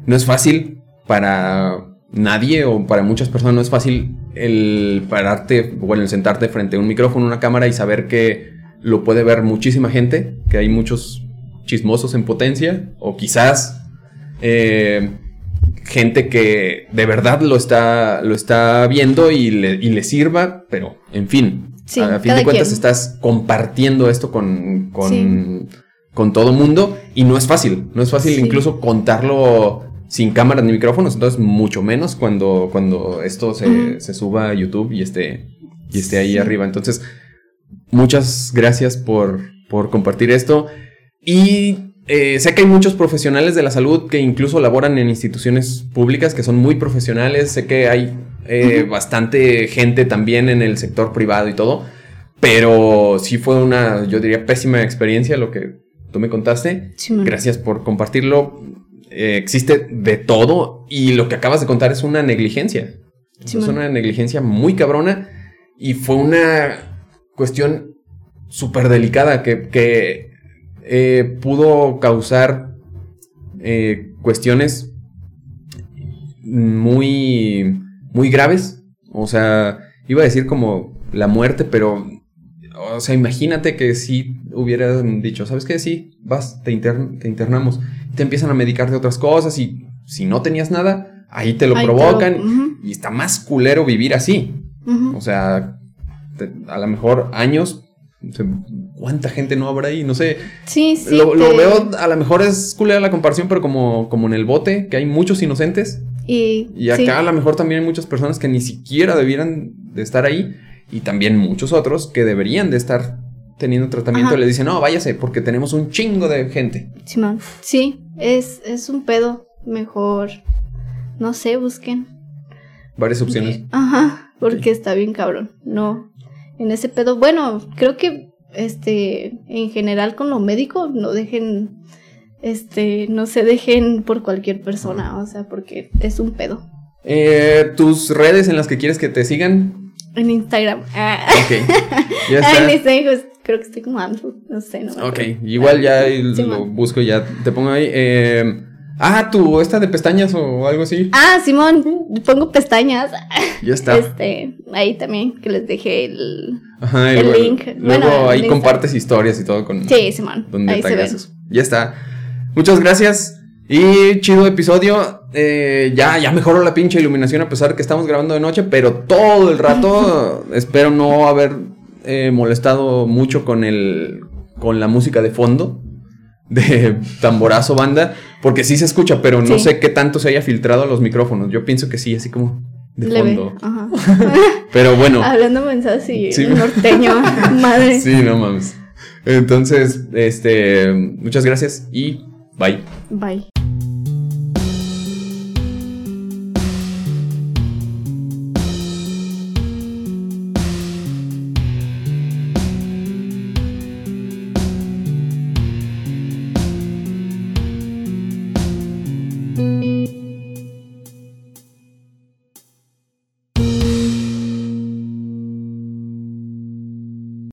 no es fácil para nadie o para muchas personas no es fácil el pararte o el sentarte frente a un micrófono, una cámara y saber que lo puede ver muchísima gente, que hay muchos chismosos en potencia o quizás eh, gente que de verdad lo está, lo está viendo y le, y le sirva, pero en fin, Sí, a fin de cuentas quien. estás compartiendo esto con, con, Sí. con todo mundo y no es fácil, no es fácil Sí. incluso contarlo sin cámaras ni micrófonos, entonces mucho menos cuando, cuando esto se, se suba a YouTube y esté, y esté ahí arriba. Entonces, muchas gracias por, por compartir esto. Y eh, sé que hay muchos profesionales de la salud que incluso laboran en instituciones públicas que son muy profesionales. Sé que hay eh, bastante gente también en el sector privado y todo. Pero sí fue una, yo diría, pésima experiencia lo que tú me contaste. Gracias por compartirlo. Eh, existe de todo y lo que acabas de contar es una negligencia. Es Simón. una negligencia muy cabrona y fue una cuestión súper delicada que, que, eh, pudo causar eh, cuestiones muy, muy graves. O sea, iba a decir como la muerte, pero, o sea, imagínate que si hubieran dicho, ¿sabes qué? Sí, vas, te, inter- te internamos, te empiezan a medicar de otras cosas y si no tenías nada, ahí te lo Ahí te lo- provocan y está más culero vivir así. O sea, te- a lo mejor años. ¿Cuánta gente no habrá ahí? No sé. Sí, sí. lo, veo, a lo mejor es culera la comparación, pero como, como en el bote, que hay muchos inocentes. Y, Y acá sí. a lo mejor también hay muchas personas que ni siquiera debieran de estar ahí. Y también muchos otros que deberían de estar teniendo tratamiento. Le dicen, no, váyase, porque tenemos un chingo de gente. Simón. Sí, es, es un pedo. Mejor, no sé, busquen. Varias opciones. Ajá, porque está bien cabrón. No, en ese pedo, bueno, creo que este, en general con lo médico, no dejen, este, no se dejen por cualquier persona, o sea, porque es un pedo. Eh, Tus redes en las que quieres que te sigan. En Instagram. Ah, Ok. Ya está. sé, pues, creo que estoy como Andrew, no sé, no me Ok, igual ya Sí, lo busco, ya te pongo ahí. eh, ah, tu esta de pestañas o algo así. Ah, Simón, pongo pestañas. Ya está. Este, ahí también, que les dejé el. Ajá, el link. Luego Bueno, ahí el compartes historias y todo con Sí, Simón. donde ahí se ven. Ya está. Muchas gracias. Y chido episodio. Eh, ya, ya mejoró la pinche iluminación a pesar que estamos grabando de noche, pero todo el rato espero no haber eh, molestado mucho con el con la música de fondo de tamborazo banda, porque sí se escucha, pero no Sí. sé qué tanto se haya filtrado a los micrófonos. Yo pienso que sí, así como de Leve, fondo. Ajá. Pero bueno. Hablando mensajes y Sí. norteño, madre. Sí, no mames. Entonces, este, muchas gracias y bye. Bye.